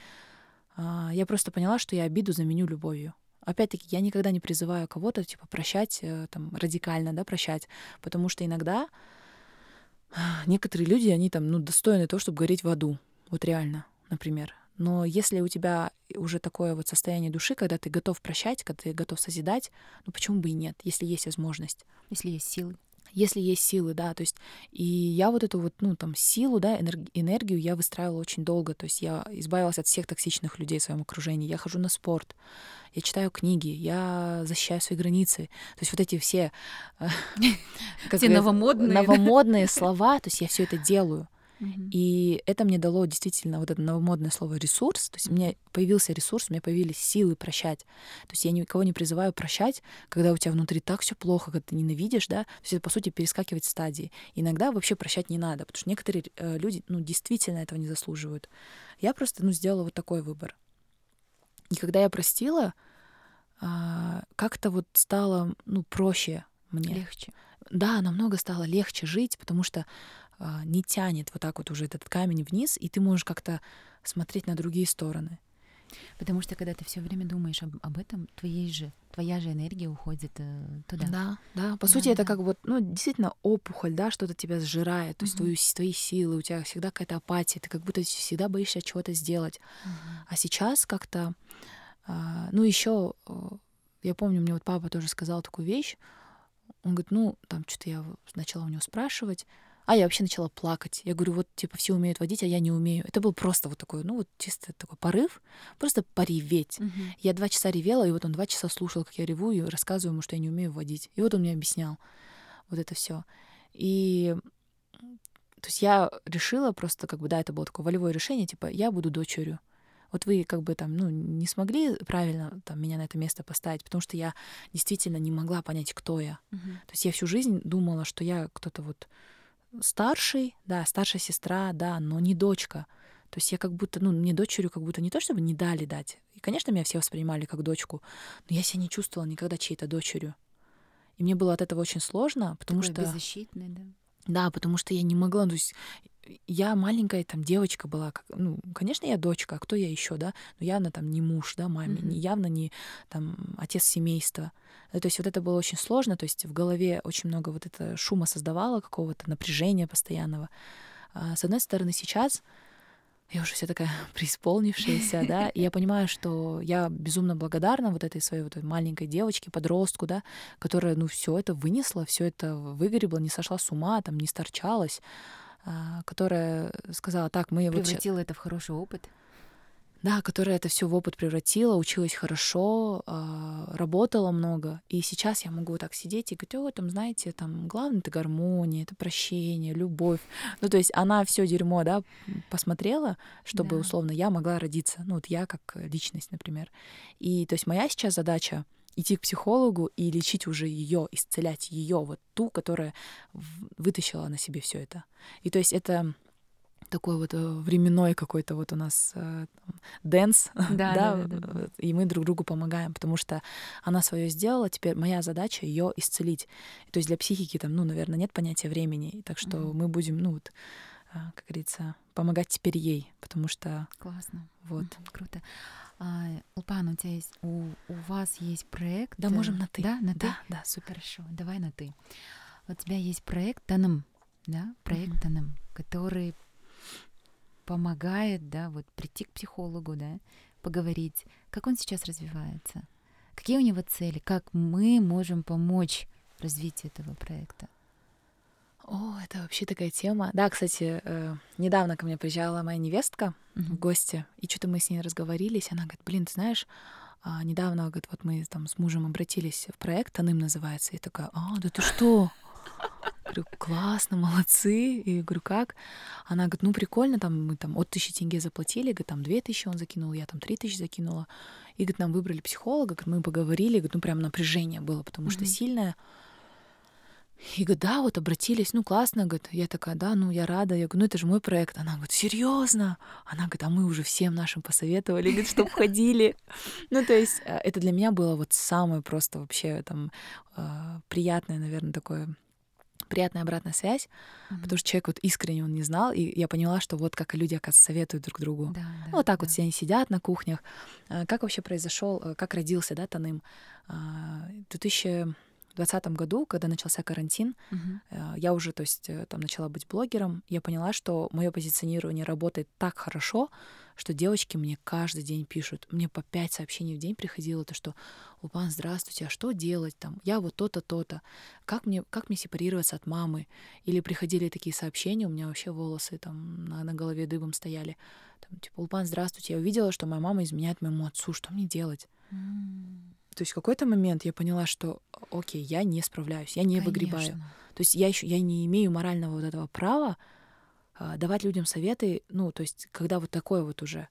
А, я просто поняла, что я обиду заменю любовью. Опять-таки, я никогда не призываю кого-то, типа, прощать, э, там, радикально, да, прощать, потому что иногда некоторые люди, они там, ну, достойны того, чтобы гореть в аду. Вот реально, например. Но если у тебя уже такое вот состояние души, когда ты готов прощать, когда ты готов созидать, ну почему бы и нет, если есть возможность. Если есть силы. Если есть силы, да, то есть и я вот эту вот, ну, там, силу, да, энергию я выстраивала очень долго, то есть я избавилась от всех токсичных людей в своем окружении, я хожу на спорт, я читаю книги, я защищаю свои границы, то есть вот эти все... <laughs> Все новомодные. Новомодные слова, то есть я все это делаю. И это мне дало действительно вот это новомодное слово ресурс. То есть у меня появился ресурс, у меня появились силы прощать. То есть я никого не призываю прощать, когда у тебя внутри так все плохо, когда ты ненавидишь, да. То есть это, по сути, перескакивать стадии. Иногда вообще прощать не надо, потому что некоторые э, люди, ну, действительно этого не заслуживают. Я просто, ну, сделала вот такой выбор. И когда я простила, э, как-то вот стало, ну, проще мне. Легче. Да, намного стало легче жить, потому что а, не тянет вот так вот уже этот камень вниз, и ты можешь как-то смотреть на другие стороны. Потому что когда ты все время думаешь об, об этом, твоей же, твоя же энергия уходит э, туда. Да, да. По да, сути, да. это как вот, ну, действительно опухоль, да, что-то тебя сжирает, то есть твою, твои силы, у тебя всегда какая-то апатия, ты как будто всегда боишься чего-то сделать. Угу. А сейчас как-то, э, ну, еще, э, я помню, мне вот папа тоже сказал такую вещь, он говорит, ну, там что-то я начала у него спрашивать, а я вообще начала плакать. Я говорю, вот, типа, все умеют водить, а я не умею. Это был просто вот такой, ну, вот чисто такой порыв, просто пореветь. Угу. Я два часа ревела, и вот он два часа слушал, как я реву, и рассказываю ему, что я не умею водить. И вот он мне объяснял вот это все. И то есть я решила просто, как бы, да, это было такое волевое решение, типа, я буду дочерью. Вот вы как бы там, ну, не смогли правильно там меня на это место поставить, потому что я действительно не могла понять, кто я. Uh-huh. То есть я всю жизнь думала, что я кто-то вот старший, да, старшая сестра, да, но не дочка. То есть я как будто, ну, мне дочерью как будто не то, чтобы не дали дать. И, конечно, меня все воспринимали как дочку, но я себя не чувствовала никогда чьей-то дочерью. И мне было от этого очень сложно, потому Такое что... беззащитный, да? Да, потому что я не могла, то есть я маленькая там девочка была, как, ну, конечно, я дочка, а кто я еще, да, но явно там не муж, да, маме, mm-hmm. не, явно не там отец семейства. Ну, то есть вот это было очень сложно, то есть в голове очень много вот это шума создавало какого-то напряжения постоянного. А, с одной стороны, сейчас я уже вся такая <laughs> преисполнившаяся, да, и я понимаю, что я безумно благодарна вот этой своей вот маленькой девочке, подростку, да, которая, ну, все это вынесла, все это выгоребла, не сошла с ума, там, не сторчалась, а, которая сказала, так, мы превратила вот... это в хороший опыт. Да, которая это все в опыт превратила, училась хорошо, а, работала много. И сейчас я могу так сидеть и говорить, о, там, знаете, там главное это гармония, это прощение, любовь. Ну, то есть она все дерьмо, да, посмотрела, чтобы, да. условно, я могла родиться. Ну, вот я как личность, например. И то есть моя сейчас задача идти к психологу и лечить уже ее, исцелять ее, вот ту, которая вытащила на себе все это. И то есть это такой вот э, временной какой-то вот у нас э, dance, <laughs> да, да, да, да, да, и мы друг другу помогаем, потому что она свое сделала, теперь моя задача ее исцелить. То есть для психики там, ну, наверное, нет понятия времени, так что mm-hmm. мы будем, ну, вот, э, как говорится, помогать теперь ей, потому что... Классно. Вот. Mm-hmm, круто. А, Улпан, у тебя есть, у, у вас есть проект. Да, можем на ты. Да, на ты. Да, да, супер. Хорошо, давай на ты. У тебя есть проект Таным, да, проект mm-hmm. Таным, который помогает, да, вот прийти к психологу, да, поговорить, как он сейчас развивается, какие у него цели, как мы можем помочь развитию этого проекта. О, это вообще такая тема. Да, кстати, э, недавно ко мне приезжала моя невестка mm-hmm. в гости, и что-то мы с ней разговорились. Она говорит, блин, ты знаешь, а, недавно, говорит, вот мы там с мужем обратились в проект, Аным называется. И такая, а, да ты что? Говорю, классно, молодцы. И говорю, как? Она говорит, ну прикольно, там мы там от тысячи тенге заплатили, говорит, там две тысячи он закинул, я там три тысячи закинула. И, говорит, нам выбрали психолога, говорит, мы поговорили, говорит, ну прям напряжение было, потому mm-hmm. что сильное. И говорит, да, вот обратились, ну классно, говорит, я такая, да, ну я рада, я говорю, ну это же мой проект. Она говорит, серьезно? Она говорит, а мы уже всем нашим посоветовали, говорит, чтобы ходили. <laughs> Ну то есть э, это для меня было вот самое просто вообще там э, приятное, наверное, такое приятная обратная связь, mm-hmm. потому что человек вот искренне он не знал, и я поняла, что вот как люди, оказывается, советуют друг другу. Да, да, ну, вот так да. вот все они сидят на кухнях. Э, как вообще произошел, как родился, да, Таным? В 2000 2020 году, когда начался карантин, uh-huh. я уже, то есть, э, там начала быть блогером, я поняла, что мое позиционирование работает так хорошо, что девочки мне каждый день пишут. Мне по пять сообщений в день приходило, то что «Упан, здравствуйте, а что делать там? Я вот то-то, то-то. Как мне, как мне сепарироваться от мамы?» Или приходили такие сообщения, у меня вообще волосы там на, на голове дыбом стояли. Там, типа «Упан, здравствуйте, я увидела, что моя мама изменяет моему отцу, что мне делать?» mm. То есть в какой-то момент я поняла, что окей, я не справляюсь, я не Конечно. выгребаю. То есть я еще я не имею морального вот этого права а, давать людям советы, ну, то есть когда вот такой вот уже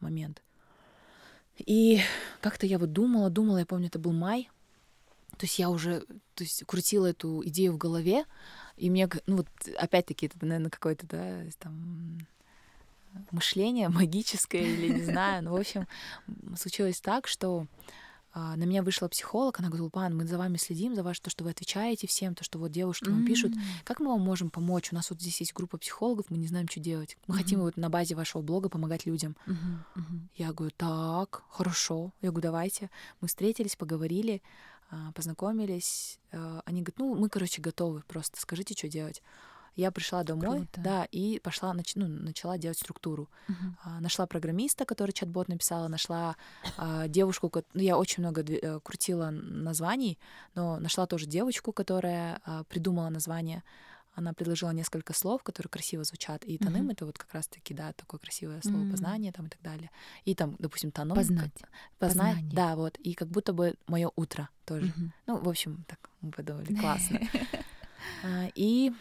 момент. И как-то я вот думала, думала, я помню, это был май, то есть я уже то есть, крутила эту идею в голове, и мне, ну вот опять-таки, это, наверное, какое-то, да, там мышление <laughs> магическое или не знаю, но, в общем, случилось так, что на меня вышла психолог, она говорит, Пан, мы за вами следим, за ваше то, что вы отвечаете всем, то, что вот девушки вам mm-hmm. пишут. Как мы вам можем помочь? У нас вот здесь есть группа психологов, мы не знаем, что делать. Мы mm-hmm. хотим вот на базе вашего блога помогать людям. Mm-hmm. Mm-hmm. Я говорю, так, хорошо. Я говорю, давайте. Мы встретились, поговорили, а, познакомились. А, они говорят, ну, мы, короче, готовы, просто скажите, что делать. Я пришла домой, Круто. да, и пошла, нач, ну, начала делать структуру. Uh-huh. А, нашла программиста, который чат-бот написала, нашла а, девушку, ну, я очень много дв- крутила названий, но нашла тоже девочку, которая а, придумала название. Она предложила несколько слов, которые красиво звучат. И таным uh-huh. это вот как раз-таки, да, такое красивое слово uh-huh. познание там и так далее. И там, допустим, таном. Познать. Как, познать, Познание. да, вот. И как будто бы мое утро тоже. Uh-huh. Ну, в общем, так мы подумали, <laughs> классно. И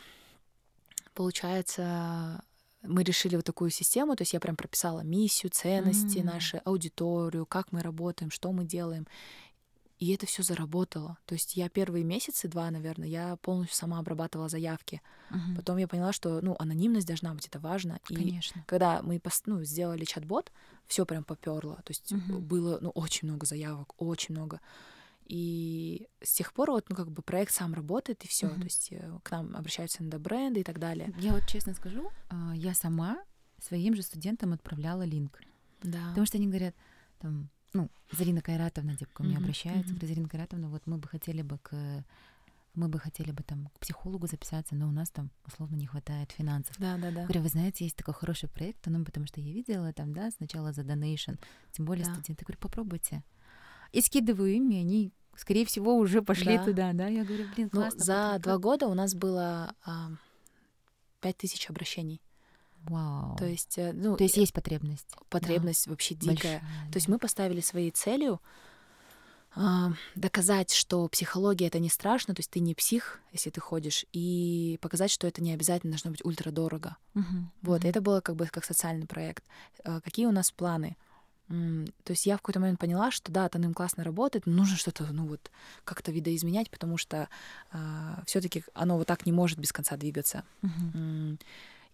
получается, мы решили вот такую систему, то есть я прям прописала миссию, ценности mm. наши, аудиторию, как мы работаем, что мы делаем. И это все заработало. То есть я первые месяцы, два, наверное, я полностью сама обрабатывала заявки. Uh-huh. Потом я поняла, что ну, анонимность должна быть, это важно. Конечно. И когда мы ну, сделали чат-бот, все прям поперло. То есть uh-huh. было ну, очень много заявок, очень много. И с тех пор вот, ну, как бы проект сам работает, и все. Mm-hmm. То есть э, к нам обращаются на бренды и так далее. Я вот честно скажу, а, я сама своим же студентам отправляла линк. Да. Потому что они говорят, там, ну, Зарина Кайратовна, типа, ко мне mm-hmm. обращается, mm-hmm. Зарина Кайратовна, вот мы бы хотели бы к мы бы хотели бы там к психологу записаться, но у нас там условно не хватает финансов. Да, да, да. Говорю, вы знаете, есть такой хороший проект, ну, потому что я видела там, да, сначала за донейшн, тем более да. студенты. Говорю, попробуйте. И скидываю ими, они, скорее всего, уже пошли да. туда, да. Я говорю, блин, ну, классно. Ну, за два года у нас было пять тысяч обращений. Вау. То есть, э, ну, то есть есть потребность. Потребность да. вообще дикая. Большая, То есть мы поставили своей целью доказать, что психология это не страшно, то есть ты не псих, если ты ходишь, и показать, что это не обязательно должно быть ультрадорого. Uh-huh. Вот, uh-huh. это было как бы как социальный проект. А, какие у нас планы? То есть я в какой-то момент поняла, что да, Таным классно работает, но нужно что-то, ну вот, как-то видоизменять, потому что э, все-таки оно вот так не может без конца двигаться. Uh-huh.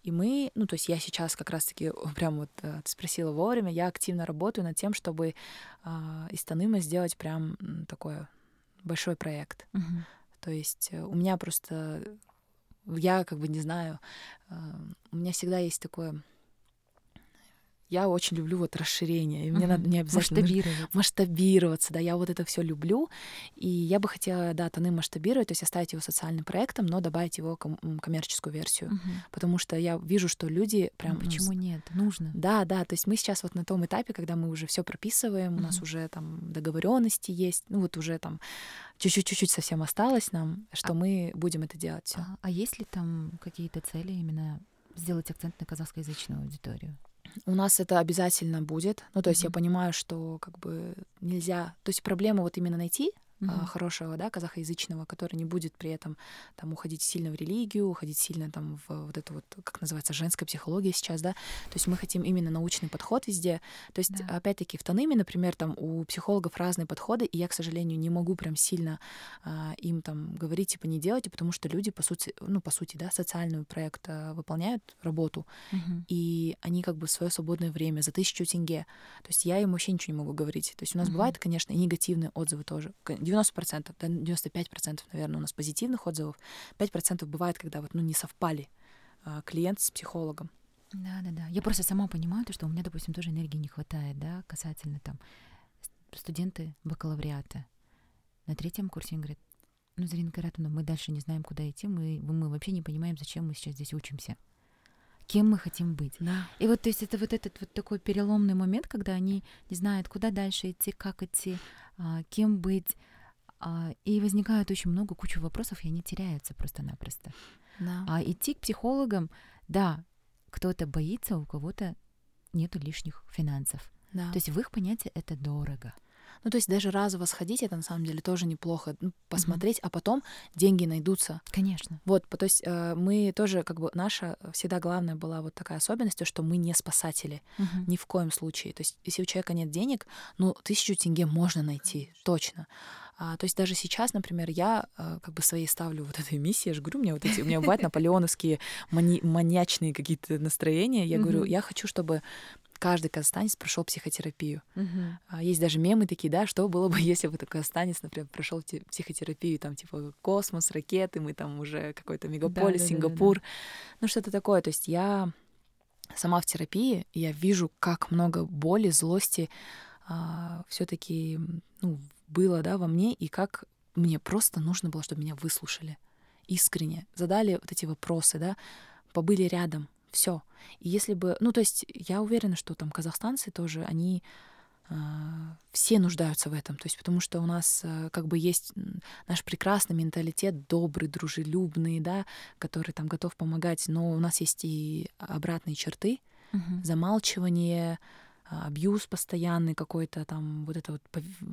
И мы, ну, то есть я сейчас как раз-таки, прям вот э, ты спросила вовремя, я активно работаю над тем, чтобы э, из Таныма сделать прям такой большой проект. Угу. То есть э, у меня просто, я как бы не знаю, э, у меня всегда есть такое я очень люблю вот расширение, и мне uh-huh. надо не обязательно масштабироваться. масштабироваться, да, я вот это все люблю, и я бы хотела, да, Таны масштабировать, то есть оставить его социальным проектом, но добавить его ком- коммерческую версию, uh-huh. потому что я вижу, что люди прям... Ну, почему ну, нет? Нужно. Да, да, то есть мы сейчас вот на том этапе, когда мы уже все прописываем, uh-huh. у нас уже там договоренности есть, ну вот уже там чуть-чуть-чуть совсем осталось нам, что а... мы будем это делать. А, а есть ли там какие-то цели именно сделать акцент на казахскоязычную аудиторию? У нас это обязательно будет. Ну, то есть mm-hmm. я понимаю, что как бы нельзя. То есть проблема вот именно найти mm-hmm. хорошего, да, казахоязычного, который не будет при этом там уходить сильно в религию, уходить сильно там в вот эту вот, как называется, женская психология сейчас, да. То есть мы хотим именно научный подход везде. То есть, да. опять-таки, в Таныме, например, там у психологов разные подходы, и я, к сожалению, не могу прям сильно а, им там говорить, типа, не делайте, потому что люди, по сути, ну, по сути, да, социальную проект а, выполняют работу, mm-hmm. и они как бы свое свободное время за тысячу тенге. То есть я им вообще ничего не могу говорить. То есть у нас mm-hmm. бывает, конечно, и негативные отзывы тоже 90%, 95%, наверное, у нас позитивных отзывов. 5% бывает, когда вот, ну, не совпали а, клиент с психологом. Да, да, да. Я просто сама понимаю, то, что у меня, допустим, тоже энергии не хватает, да, касательно там студенты бакалавриата. На третьем курсе они говорят, ну, Зарина Каратовна, мы дальше не знаем, куда идти, мы, мы вообще не понимаем, зачем мы сейчас здесь учимся. Кем мы хотим быть. Да. И вот, то есть, это вот этот вот такой переломный момент, когда они не знают, куда дальше идти, как идти, а, кем быть, и возникает очень много, куча вопросов, и они теряются просто-напросто. Да. А идти к психологам, да, кто-то боится, у кого-то нету лишних финансов. Да. То есть в их понятии это дорого. Ну, то есть даже разово сходить, это на самом деле тоже неплохо ну, посмотреть, mm-hmm. а потом деньги найдутся. Конечно. Вот, то есть э, мы тоже, как бы, наша всегда главная была вот такая особенность, что мы не спасатели. Mm-hmm. Ни в коем случае. То есть если у человека нет денег, ну, тысячу тенге можно найти, Конечно. точно. А, то есть даже сейчас, например, я а, как бы своей ставлю вот этой миссии, я же говорю, у меня вот эти, у меня бывают <laughs> наполеоновские мани- маньячные какие-то настроения, я говорю, я хочу, чтобы каждый казахстанец прошел психотерапию. Uh-huh. Есть даже мемы такие, да, что было бы, <laughs> если бы такой казахстанец, например, прошел психотерапию, там, типа, космос, ракеты, мы там уже какой-то мегаполис, да, Сингапур, да, да, да. ну что-то такое. То есть я сама в терапии, я вижу, как много боли, злости а, все-таки ну, было да, во мне, и как мне просто нужно было, чтобы меня выслушали. Искренне, задали вот эти вопросы, да, побыли рядом, все. И если бы, ну, то есть я уверена, что там казахстанцы тоже, они э, все нуждаются в этом, то есть потому что у нас э, как бы есть наш прекрасный менталитет, добрый, дружелюбный, да, который там готов помогать, но у нас есть и обратные черты, uh-huh. замалчивание, абьюз постоянный какой-то, там вот это вот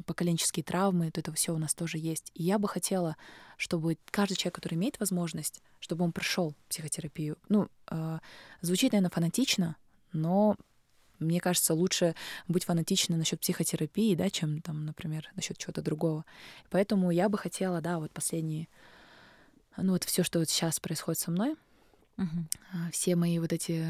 поколенческие травмы, то это все у нас тоже есть. И я бы хотела, чтобы каждый человек, который имеет возможность, чтобы он прошел психотерапию. Ну, э, звучит, наверное, фанатично, но мне кажется, лучше быть фанатичной насчет психотерапии, да, чем там, например, насчет чего-то другого. Поэтому я бы хотела, да, вот последние, ну вот все, что вот сейчас происходит со мной, uh-huh. все мои вот эти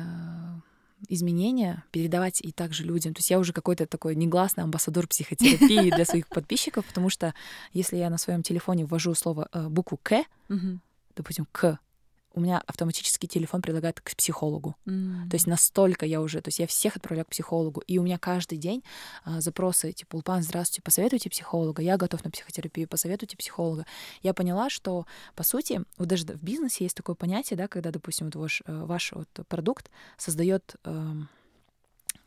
изменения передавать и также людям. То есть я уже какой-то такой негласный амбассадор психотерапии для своих подписчиков, потому что если я на своем телефоне ввожу слово э, букву К, допустим, К, у меня автоматически телефон предлагает к психологу. Mm. То есть настолько я уже, то есть я всех отправляю к психологу, и у меня каждый день а, запросы типа «Улпан, здравствуйте, посоветуйте психолога, я готов на психотерапию, посоветуйте психолога». Я поняла, что, по сути, вот даже в бизнесе есть такое понятие, да, когда, допустим, вот ваш, э, ваш вот продукт создает, э,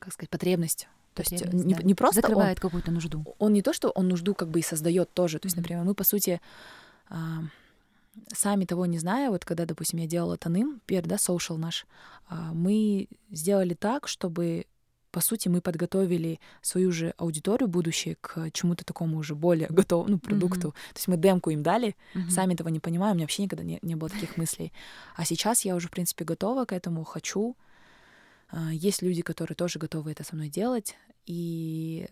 как сказать, потребность то есть да. не, не просто закрывает какую-то нужду. Он не то, что он нужду как бы и создает тоже. То есть, mm-hmm. например, мы по сути а, сами того не зная, вот когда, допустим, я делала Таным, первый, да, social наш, а, мы сделали так, чтобы по сути, мы подготовили свою же аудиторию будущее к чему-то такому уже более <laughs> готовому ну, продукту. Mm-hmm. То есть мы демку им дали, mm-hmm. сами этого не понимаем, у меня вообще никогда не, не было таких мыслей. А сейчас я уже, в принципе, готова к этому, хочу. А, есть люди, которые тоже готовы это со мной делать. И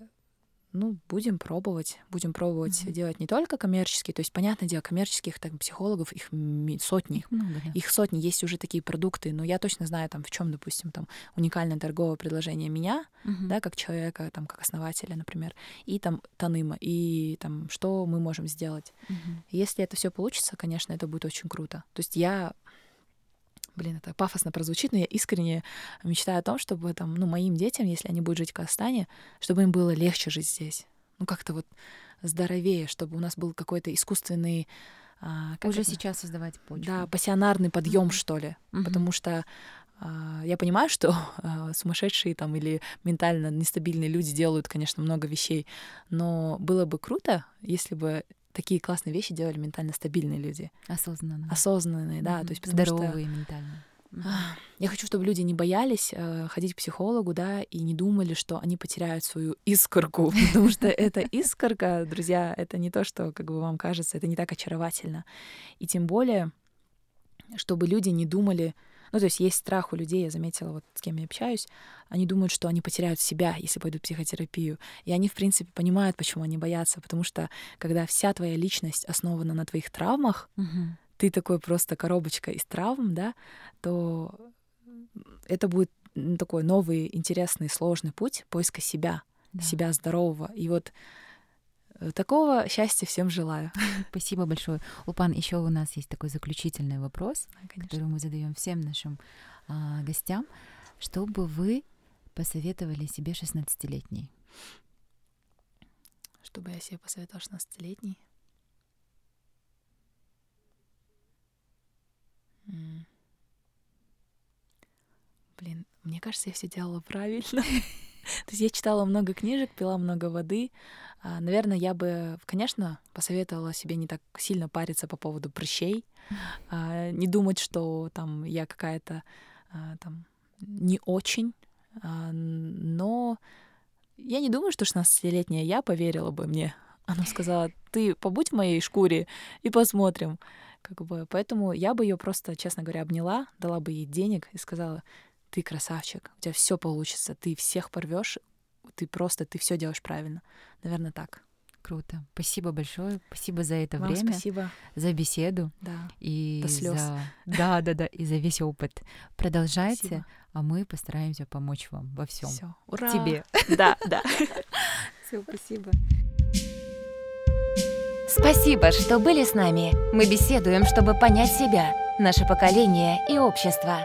ну, будем пробовать, будем пробовать mm-hmm. делать не только коммерческие, то есть, понятное дело, коммерческих там, психологов, их сотни, их, много, да. их сотни, есть уже такие продукты, но я точно знаю, там, в чем, допустим, там, уникальное торговое предложение меня, mm-hmm. да, как человека, там, как основателя, например, и там Таныма, и там, что мы можем сделать. Mm-hmm. Если это все получится, конечно, это будет очень круто. То есть я блин, это пафосно прозвучит, но я искренне мечтаю о том, чтобы там, ну, моим детям, если они будут жить в Казахстане, чтобы им было легче жить здесь. Ну, как-то вот здоровее, чтобы у нас был какой-то искусственный а, как уже это? сейчас создавать почву. Да, пассионарный подъем, mm-hmm. что ли. Mm-hmm. Потому что а, я понимаю, что а, сумасшедшие там или ментально нестабильные люди делают, конечно, много вещей, но было бы круто, если бы такие классные вещи делали ментально стабильные люди. Осознанные. Осознанные, да. Mm-hmm. То есть, Здоровые что... ментально. Я хочу, чтобы люди не боялись э, ходить к психологу, да, и не думали, что они потеряют свою искорку, <laughs> потому что эта искорка, друзья, это не то, что, как бы вам кажется, это не так очаровательно. И тем более, чтобы люди не думали, ну, то есть есть страх у людей, я заметила, вот с кем я общаюсь, они думают, что они потеряют себя, если пойдут в психотерапию. И они, в принципе, понимают, почему они боятся, потому что когда вся твоя личность основана на твоих травмах, угу. ты такой просто коробочка из травм, да, то это будет такой новый, интересный, сложный путь поиска себя, да. себя здорового. И вот такого счастья всем желаю. <laughs> Спасибо большое. Упан, еще у нас есть такой заключительный вопрос, да, который мы задаем всем нашим а, гостям. Что бы вы посоветовали себе 16-летней? Что бы я себе посоветовала 16-летней? Блин, мне кажется, я все делала правильно. <laughs> <laughs> То есть я читала много книжек, пила много воды. А, наверное, я бы, конечно, посоветовала себе не так сильно париться по поводу прыщей, а, не думать, что там я какая-то а, там не очень, но я не думаю, что 16-летняя я поверила бы мне. Она сказала, ты побудь в моей шкуре и посмотрим. Как бы, поэтому я бы ее просто, честно говоря, обняла, дала бы ей денег и сказала, ты красавчик, у тебя все получится, ты всех порвешь, ты просто, ты все делаешь правильно. Наверное, так. Круто. Спасибо большое. Спасибо за это Вам время. Спасибо. За беседу. Да. И До слез. За... <laughs> Да, да, да. И за весь опыт. Продолжайте, спасибо. а мы постараемся помочь вам во всем. Все. Ура! Тебе. <laughs> Да, да. <laughs> Все, спасибо. Спасибо, что были с нами. Мы беседуем, чтобы понять себя, наше поколение и общество.